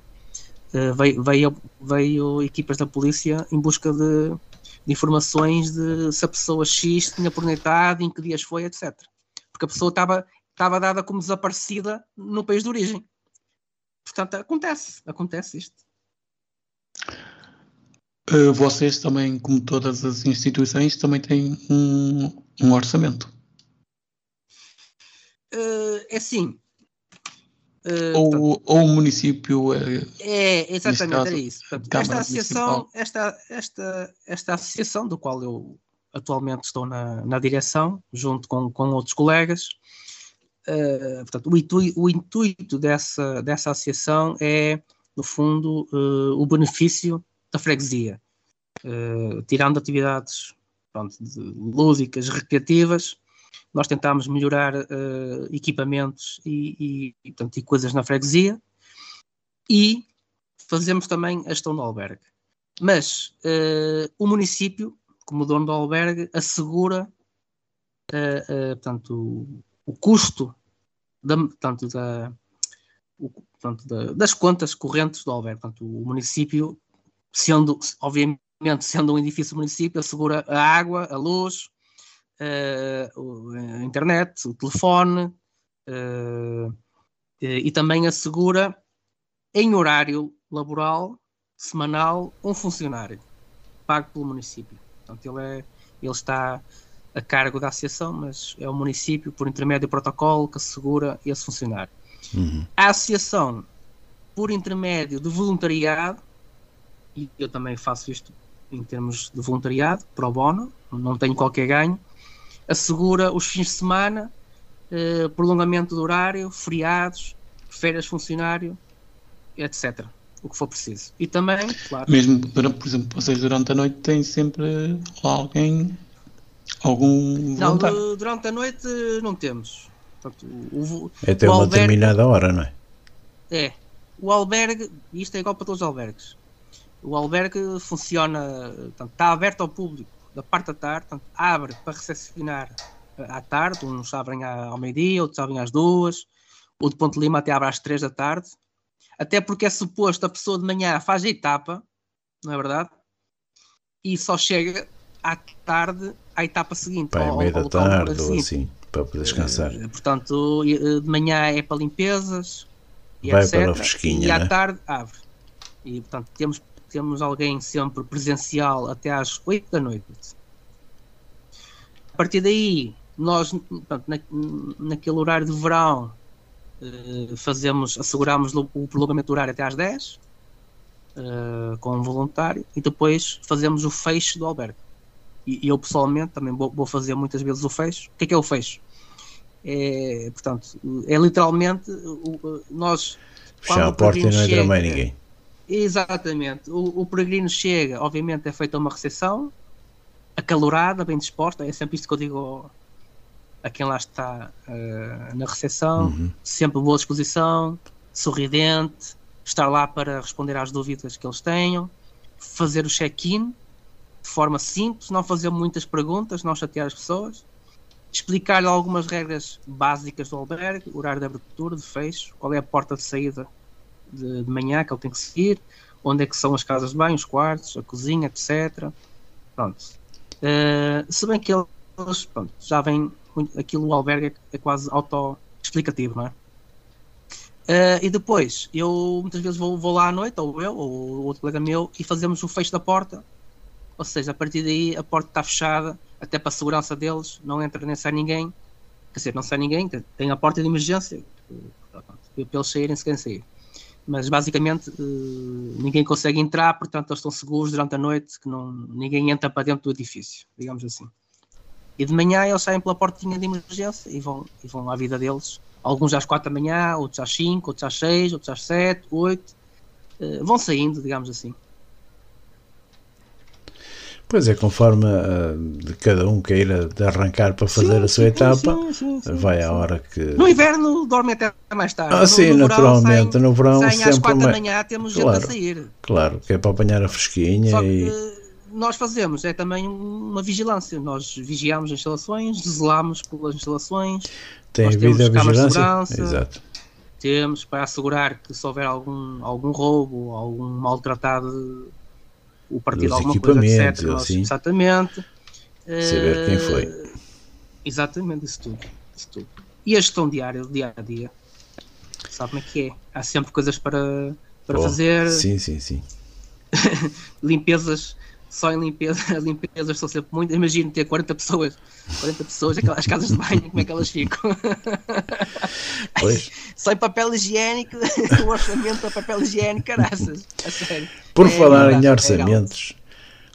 uh, veio, veio, veio, equipas da polícia em busca de, de, informações de se a pessoa X tinha pernoitado, em que dias foi, etc. Porque a pessoa estava, estava dada como desaparecida no país de origem. Portanto, acontece, acontece isto. Uh, vocês também, como todas as instituições, também têm um, um orçamento. Uh, é assim. Uh, ou, portanto, ou o município. é, exatamente, caso, era isso. Portanto, esta, associação, esta, esta, esta associação, do qual eu atualmente estou na, na direção, junto com, com outros colegas, Uh, portanto, o, intuito, o intuito dessa, dessa associação é, no fundo, uh, o benefício da freguesia, uh, tirando atividades pronto, lúdicas, recreativas, nós tentámos melhorar uh, equipamentos e, e, portanto, e, coisas na freguesia e fazemos também a gestão do albergue. Mas uh, o município, como dono do albergue, assegura portanto, o, o custo da, portanto, da, o, portanto, da, das contas correntes do albergue. Portanto, o município sendo, obviamente, sendo um edifício município, assegura a água, a luz, uh, a internet, o telefone, uh, e também assegura em horário laboral semanal um funcionário pago pelo município. Portanto, ele, é, ele está a cargo da associação, mas é o município, por intermédio do protocolo, que assegura esse funcionário. Uhum. A associação, por intermédio do voluntariado, e eu também faço isto em termos de voluntariado, pro bono, não tenho qualquer ganho, assegura os fins de semana, eh, prolongamento do horário, feriados, férias funcionário, etc. O que for preciso. E também, claro. Mesmo, por exemplo, vocês durante a noite têm sempre alguém, algum. Não, durante a noite não temos. Portanto, o, é até uma albergue, determinada hora, não é? É. O albergue, isto é igual para todos os albergues o albergue funciona, portanto, está aberto ao público da parte da tarde, portanto, abre para recepcionar à tarde, uns abrem ao meio-dia, outros abrem às duas, o de Ponte Lima até abre às três da tarde, até porque é suposto a pessoa de manhã faz a etapa, não é verdade? E só chega à tarde à etapa seguinte. Para ao, meia da tarde ou assim, para poder descansar. Uh, portanto, de manhã é para limpezas e Vai etc. Para fresquinha, e à né? tarde abre. E portanto temos temos alguém sempre presencial até às 8 da noite. A partir daí, nós, portanto, na, naquele horário de verão, uh, fazemos, asseguramos o prolongamento do horário até às 10, uh, eh, com um voluntário, e depois fazemos o fecho do albergue. E, eu, pessoalmente, também vou, vou, fazer muitas vezes o fecho. O que é que é o fecho? É, portanto, é literalmente nós. Fechar a porta e não entra mais ninguém Exatamente. O, o peregrino chega, obviamente é feita uma recepção acalorada, bem disposta. É sempre isto que eu digo a quem lá está uh, na recepção. Uhum. Sempre boa disposição, sorridente, estar lá para responder às dúvidas que eles tenham, fazer o check-in de forma simples, não fazer muitas perguntas, não chatear as pessoas, explicar-lhe algumas regras básicas do albergue, horário de abertura, de fecho, qual é a porta de saída de, de, manhã que ele tem que seguir, onde é que são as casas de banho, os quartos, a cozinha, etc. Pronto. Uh, se bem que eles pronto, já vem aquilo o albergue é, é quase auto-explicativo, não é? Uh, e depois, eu muitas vezes vou, vou, lá à noite, ou eu, ou outro colega meu, e fazemos o fecho da porta. Ou seja, a partir daí a porta está fechada, até para a segurança deles, não entra nem sai ninguém. Quer dizer, não sai ninguém, tem a porta de emergência, para eles saírem se querem sair mas basicamente uh, ninguém consegue entrar, portanto eles estão seguros durante a noite, que não, ninguém entra para dentro do edifício, digamos assim. E de manhã eles saem pela portinha de emergência e vão, e vão à vida deles. Alguns às quatro da manhã, outros às cinco, outros às seis, outros às sete, oito. Uh, vão saindo, digamos assim. Pois é, conforme uh, de cada um queira arrancar para fazer sim, a sua sim, etapa, sim, vai à hora que. No inverno dorme até mais tarde. Ah, no, sim, no naturalmente. Verão, no verão saem sempre. às quatro mais... da manhã temos claro, gente a sair. Claro, que é para apanhar a fresquinha Só e. nós fazemos é também uma vigilância. Nós vigiamos as instalações, zelamos pelas instalações. Tem havido a vigilância? Exato. Temos para assegurar que se houver algum, algum roubo, algum maltratado, o partido alguma coisa, etc. Assim. Exatamente. Saber quem foi. Uh, exatamente, isso tudo, isso tudo. E a gestão diária, do dia a dia. Sabe como é que é? Há sempre coisas para, para oh, fazer. Sim, sim, sim. limpezas, só em limpeza, as limpezas são sempre muito. Imagino ter 40 pessoas, 40 pessoas, aquelas casas de banho, como é que elas ficam? Pois. só em papel higiênico, o orçamento para papel higiênico, caraças, a sério. Por é, falar em orçamentos.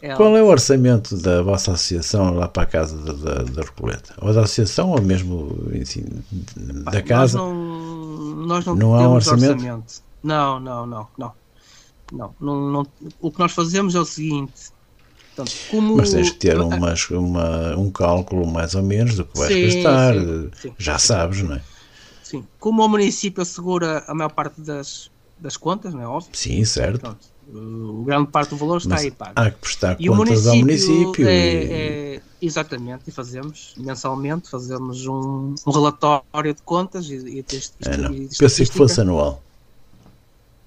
É Qual é o orçamento da vossa associação lá para a casa da, da, da Recoleta? Ou da associação ou mesmo assim, da casa? Nós não, nós não, não há um orçamento? orçamento? Não, não, não, não. Não, não, não, o que nós fazemos é o seguinte. Portanto, como, Mas tens que ter umas, uma, um cálculo mais ou menos do que vais sim, gastar. Sim, sim, Já sabes, não é? Sim. Como o município assegura a maior parte das, das contas, não é óbvio? Sim, certo. Portanto, o grande parte do valor está Mas aí pago. Há que prestar e contas ao município. É, é, exatamente, e fazemos mensalmente, fazemos um, um relatório de contas e, e, e, é. Pensei que fosse anual.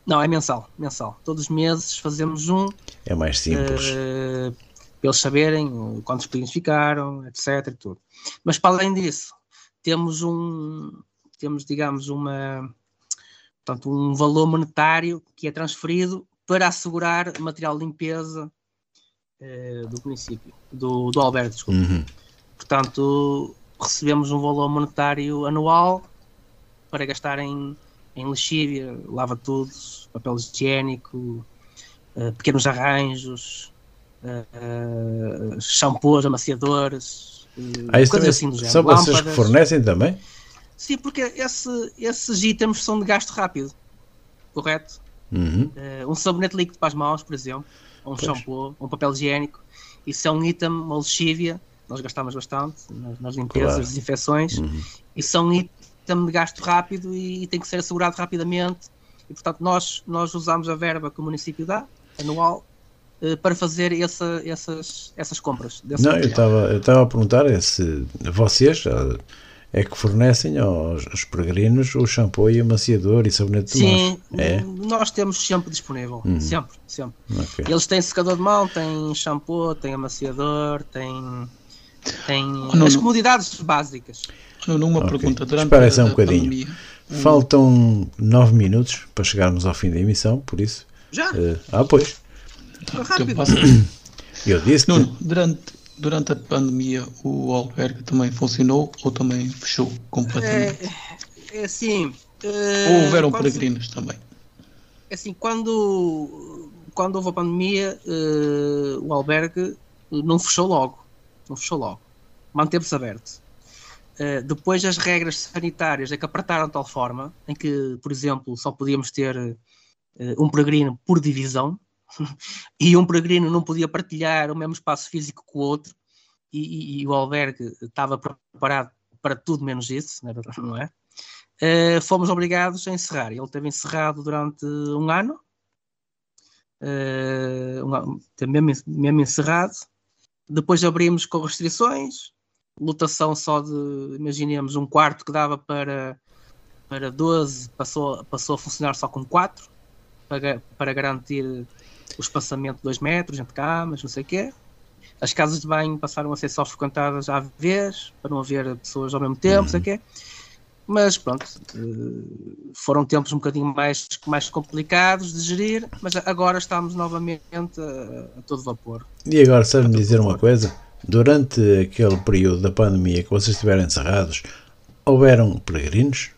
Não, é mensal, mensal. Todos os meses fazemos um. É mais simples. Uh, para eles saberem quantos clientes ficaram, etc. Tudo. Mas para além disso, temos um, temos, digamos, uma, portanto, um valor monetário que é transferido para assegurar material de limpeza uh, do município, do, do albergue, desculpa. Uhum. Portanto, recebemos um valor monetário anual para gastar em em lexívia, lava tudo, papel higiênico, uh, pequenos arranjos, uh, uh, shampoos, amaciadores, uh, coisas assim do género. São vocês que fornecem também? Sim, porque esse, esses itens são de gasto rápido, correto? Uhum. um sabonete líquido para as mãos, por exemplo, ou um pois. shampoo, um papel higiênico, isso é um item, uma lexívia, nós gastamos bastante nas, nas limpezas, claro. desinfecções, uhum. e são de gasto rápido e, e, tem que ser assegurado rapidamente. E, portanto, nós, nós usamos a verba que o município dá, anual, eh, para fazer essa, essas, essas compras. Não, eu estava eu estava a perguntar é se vocês eh, é que fornecem aos, aos peregrinos o shampoo e amaciador e sabonete de Sim, é? nós temos sempre disponível. Uhum. Sempre, sempre. Okay. Eles têm secador de mão, têm shampoo, têm amaciador, têm, têm oh, as comodidades básicas. Numa okay. pergunta durante Espera aí um bocadinho. Pandemia, Faltam nove minutos para chegarmos ao fim da emissão, por isso. Já? Uh, ah, pois. Eu disse. Nuno, durante, durante a pandemia o albergue também funcionou ou também fechou completamente? É, é assim. Uh, ou houveram peregrinos se, também? É assim, quando, quando houve a pandemia, uh, o albergue não fechou logo. Não fechou logo. Manteve-se aberto. Uh, depois as regras sanitárias é que apertaram de tal forma em que, por exemplo, só podíamos ter uh, um peregrino por divisão e um peregrino não podia partilhar o mesmo espaço físico com o outro e, e, e o albergue estava preparado para tudo menos isso, não é? Uh, fomos obrigados a encerrar. Ele teve encerrado durante um ano, um, mesmo, mesmo encerrado. Depois abrimos com restrições, lotação só de, imaginemos, um quarto que dava para, para 12, passou, passou a funcionar só com 4, para, para garantir o espaçamento de 2 metros entre camas, não sei o quê. As casas de banho passaram a ser só frequentadas à vez, para não haver pessoas ao mesmo tempo, não sei o quê. Mas pronto, eh, foram tempos um bocadinho mais, mais complicados de gerir, mas agora estamos novamente a, a todo vapor. E agora, sabe-me dizer vapor. uma coisa? Durante aquele período da pandemia que vocês estiveram encerrados, houveram peregrinos?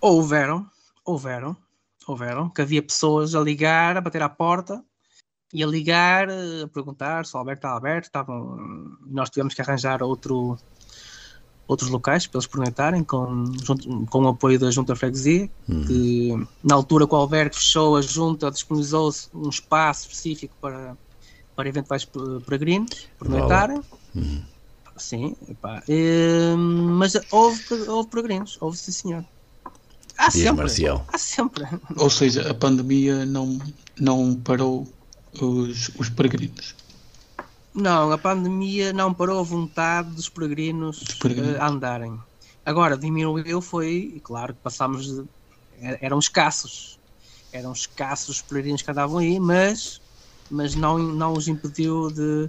Houveram, houveram, houveram, que havia pessoas a ligar, a bater à porta e a ligar, a perguntar se o Alberto está aberto, estavam, nós tivemos que arranjar outro, outros locais para eles experimentarem com, junto, com o apoio da Junta Freguesia, uhum. que na altura que o Alberto fechou, a Junta disponibilizou-se um espaço específico para para eventuais peregrinos pernoitarem. Uhum. Sim, epá. E, mas houve, houve peregrinos, houve sim senhor. Há sempre, Marcial. há sempre. Ou seja, a pandemia não, não parou os, os peregrinos? Não, a pandemia não parou a vontade dos peregrinos, dos peregrinos. Uh, a andarem. Agora, diminuiu foi, e claro que passámos de, eram escassos. Eram escassos os peregrinos que andavam aí, mas, mas não, não os impediu de.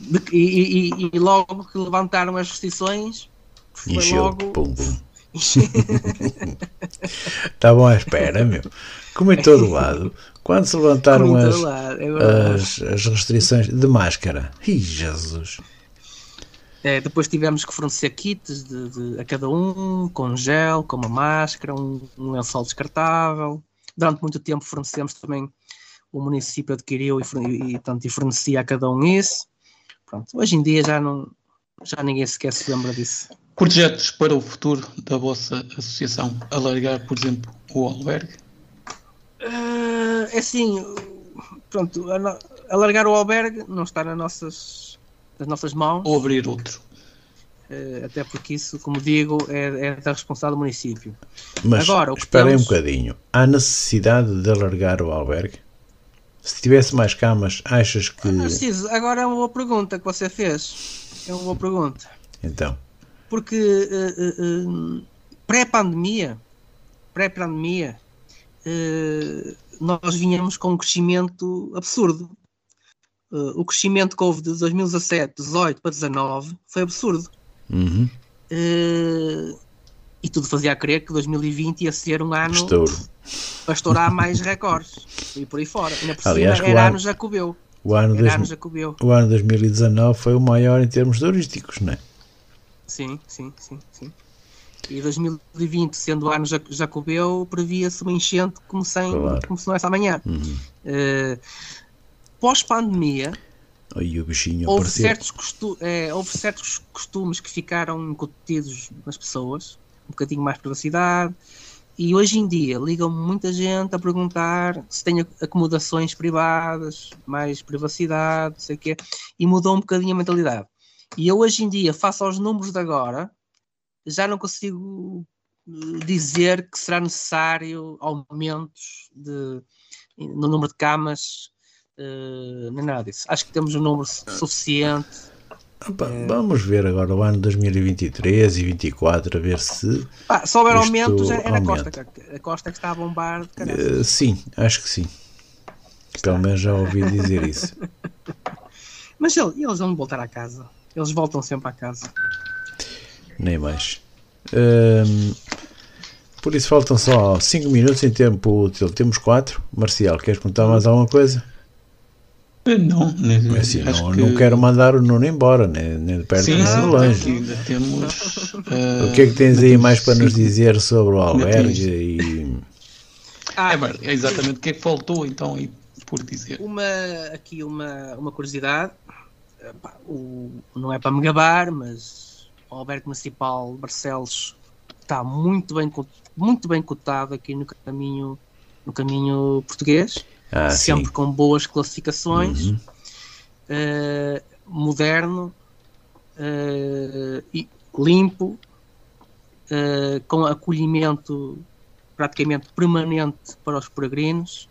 de, e, e, e, logo que levantaram as restrições, foi Encheu. logo. Estavam à espera, meu. Como em todo lado, quando se levantaram as, é as, as, restrições de máscara. Ih, Jesus! É, depois tivemos que fornecer kits de, de, a cada um, com gel, com uma máscara, um, um lençol descartável. Durante muito tempo fornecemos também, o município adquiriu e, e, tanto, e fornecia a cada um isso. Pronto, hoje em dia já, não, já ninguém sequer se lembra disso. Projetos para o futuro da vossa associação? Alargar, por exemplo, o albergue? Uh, é assim, pronto, alargar o albergue não está nas nossas, nas nossas mãos. Ou abrir outro. Uh, até porque isso, como digo, é, é da responsabilidade do município. Mas Agora, espera temos... um bocadinho. Há necessidade de alargar o albergue? Se tivesse mais camas, achas que. Ah, Narciso, agora é uma boa pergunta que você fez. É uma boa pergunta. Então. Porque uh, uh, pré-pandemia, pré-pandemia, uh, nós vinhamos com um crescimento absurdo. o crescimento que houve de 2017, 18 para 19 foi absurdo. Uhum. E tudo fazia crer que 2020 ia ser um ano Estouro. para estourar mais recordes e por aí fora. Ainda por Aliás, cima, era ano, ano Jacobeu. O ano, dois, o ano 2019 foi o maior em termos turísticos, não é? Sim, sim, sim, sim. E 2020, sendo o ano Jacobeu, previa-se uma enchente como, sem, claro. como se não fosse amanhã. Uhum. Uh, Pós-pandemia, houve certos, costu é, houve certos costumes que ficaram incutidos nas pessoas, um bocadinho mais privacidade, e hoje em dia ligam muita gente a perguntar se tem acomodações privadas, mais privacidade, sei quê, e mudou um bocadinho a mentalidade. E eu hoje em dia, face aos números de agora, já não consigo eh, dizer que será necessário aumentos de, no número de camas, uh, nem nada disso. Acho que temos um número suficiente. Opa, é... Vamos ver agora o ano 2023 e 2024 a ver se. Ah, se houver aumentos, é, é na Costa. A Costa que está a bombar. Uh, sim, acho que sim. Pelo menos já ouvi dizer isso. Mas eles vão voltar à casa. Eles voltam sempre à casa. Nem mais. Um, por isso faltam só 5 minutos em tempo útil. Temos 4. Marcial, queres contar mais alguma coisa? Não, nem, assim, não, que... não quero mandar o Nuno embora, nem, nem de perto Sim, nem de longe. Ainda temos, uh, o que é que tens aí mais para nos dizer sobre o albergue? E... Ah, é, exatamente o que é que faltou então aí por dizer. Uma, aqui uma, uma curiosidade o, não é para me gabar, mas o Alberto Municipal Barcelos está muito bem, muito bem cotado aqui no caminho, no caminho português, ah, sempre sim. com boas classificações, uhum. uh, moderno uh, e limpo, uh, com acolhimento praticamente permanente para os peregrinos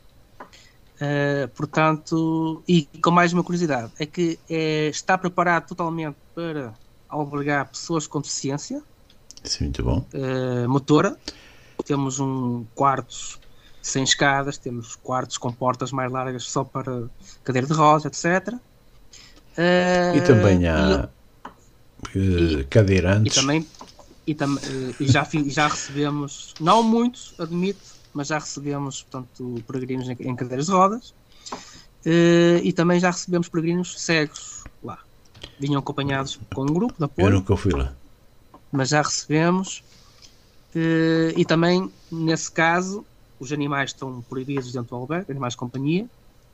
portanto, e com mais uma curiosidade, é que é, está preparado totalmente para albergar pessoas com deficiência. Sim, muito bom. Motora. Temos um quartos sem escadas, temos quartos com portas mais largas só para cadeira de rosa, etc. Uh, e também há e, cadeirantes. E, também e, tam, e já, já recebemos, não muitos, admito, mas já recebemos, portanto, peregrinos em cadeiras de rodas uh, e também já recebemos peregrinos cegos lá. Vinham acompanhados com um grupo de apoio. Eu nunca fui lá. Mas já recebemos uh, e também, nesse caso, os animais estão proibidos dentro do albergue, animais de companhia,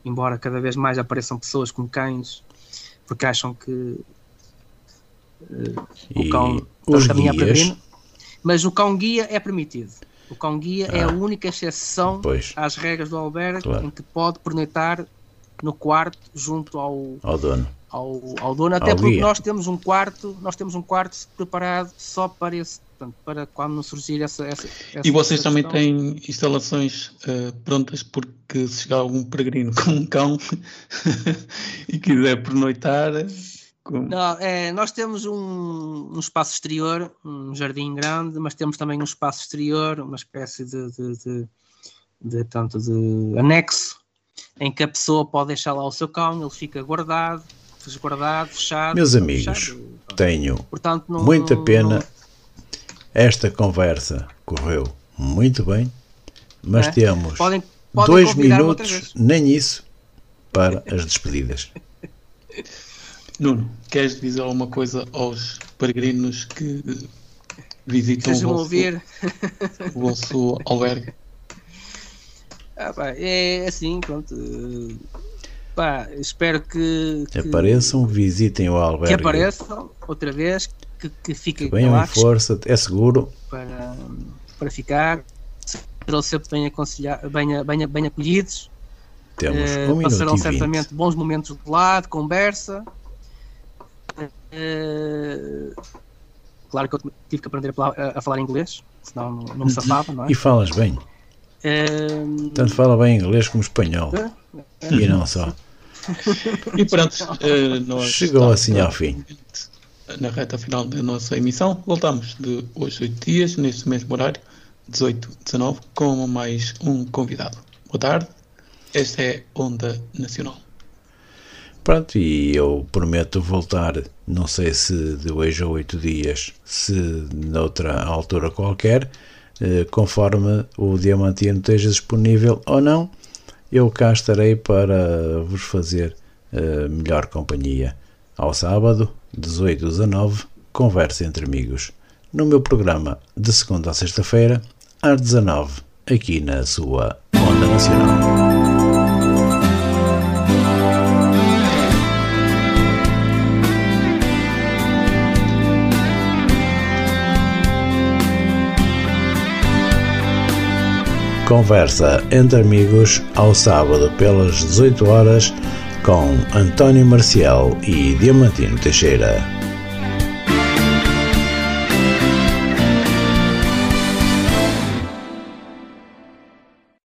embora cada vez mais apareçam pessoas com cães porque acham que uh, o cão os guias? mas o cão guia é permitido. O cão guia ah, é a ah. única exceção pois. às regras do albergue claro. em que pode pernoitar no quarto junto ao, ao dono. Ao, ao dono, até ao porque guia. nós temos um quarto, nós temos um quarto preparado só para esse portanto, para quando surgir essa. essa, essa e vocês também questão. têm instalações uh, prontas porque se chegar algum peregrino com um cão e quiser pernoitar. Com... Não, é, nós temos um, um, espaço exterior, um jardim grande, mas temos também um espaço exterior, uma espécie de, de, de, de, tanto de anexo, em que a pessoa pode deixar lá o seu cão, ele fica guardado, resguardado, fechado. Meus amigos, fechado, tenho Portanto, não, muita pena. não- Esta conversa correu muito bem, mas É? temos podem, podem dois minutos, nem isso, para as despedidas. Nuno, queres dizer alguma coisa aos peregrinos que visitam o vosso, ouvir. o vosso albergue? Ah, pá, é assim, pronto. eh, Pá, espero que, que, Apareçam, visitem o que albergue. apareçam outra vez, que, que fiquem Venham em força, é seguro. para, para ficar. Serão sempre bem, bem, bem, bem acolhidos. Temos Eh, um passarão certamente bons momentos de lado, conversa. Eh, claro que eu tive que aprender a, falar- inglês, senão não, me safava, não é? E falas bem. Eh, Tanto fala bem inglês como espanhol. E não só. E pronto, eh, nós Chegou estamos assim ao fim. Na reta final da nossa emissão, voltamos de hoje oito dias, neste mesmo horário, 18, 19, com mais um convidado. Boa tarde, esta é Onda Nacional. Pronto, e eu prometo voltar, não sei se de hoje a oito dias, se noutra altura qualquer, eh, conforme o Diamantino esteja disponível ou não, eu cá estarei para vos fazer eh, melhor companhia. Ao sábado, 18 a 19, conversa entre amigos. No meu programa de segunda a sexta-feira, às 19, aqui na sua Onda Nacional. Conversa entre amigos ao sábado pelas 18 horas com António Marcial e Diamantino Teixeira.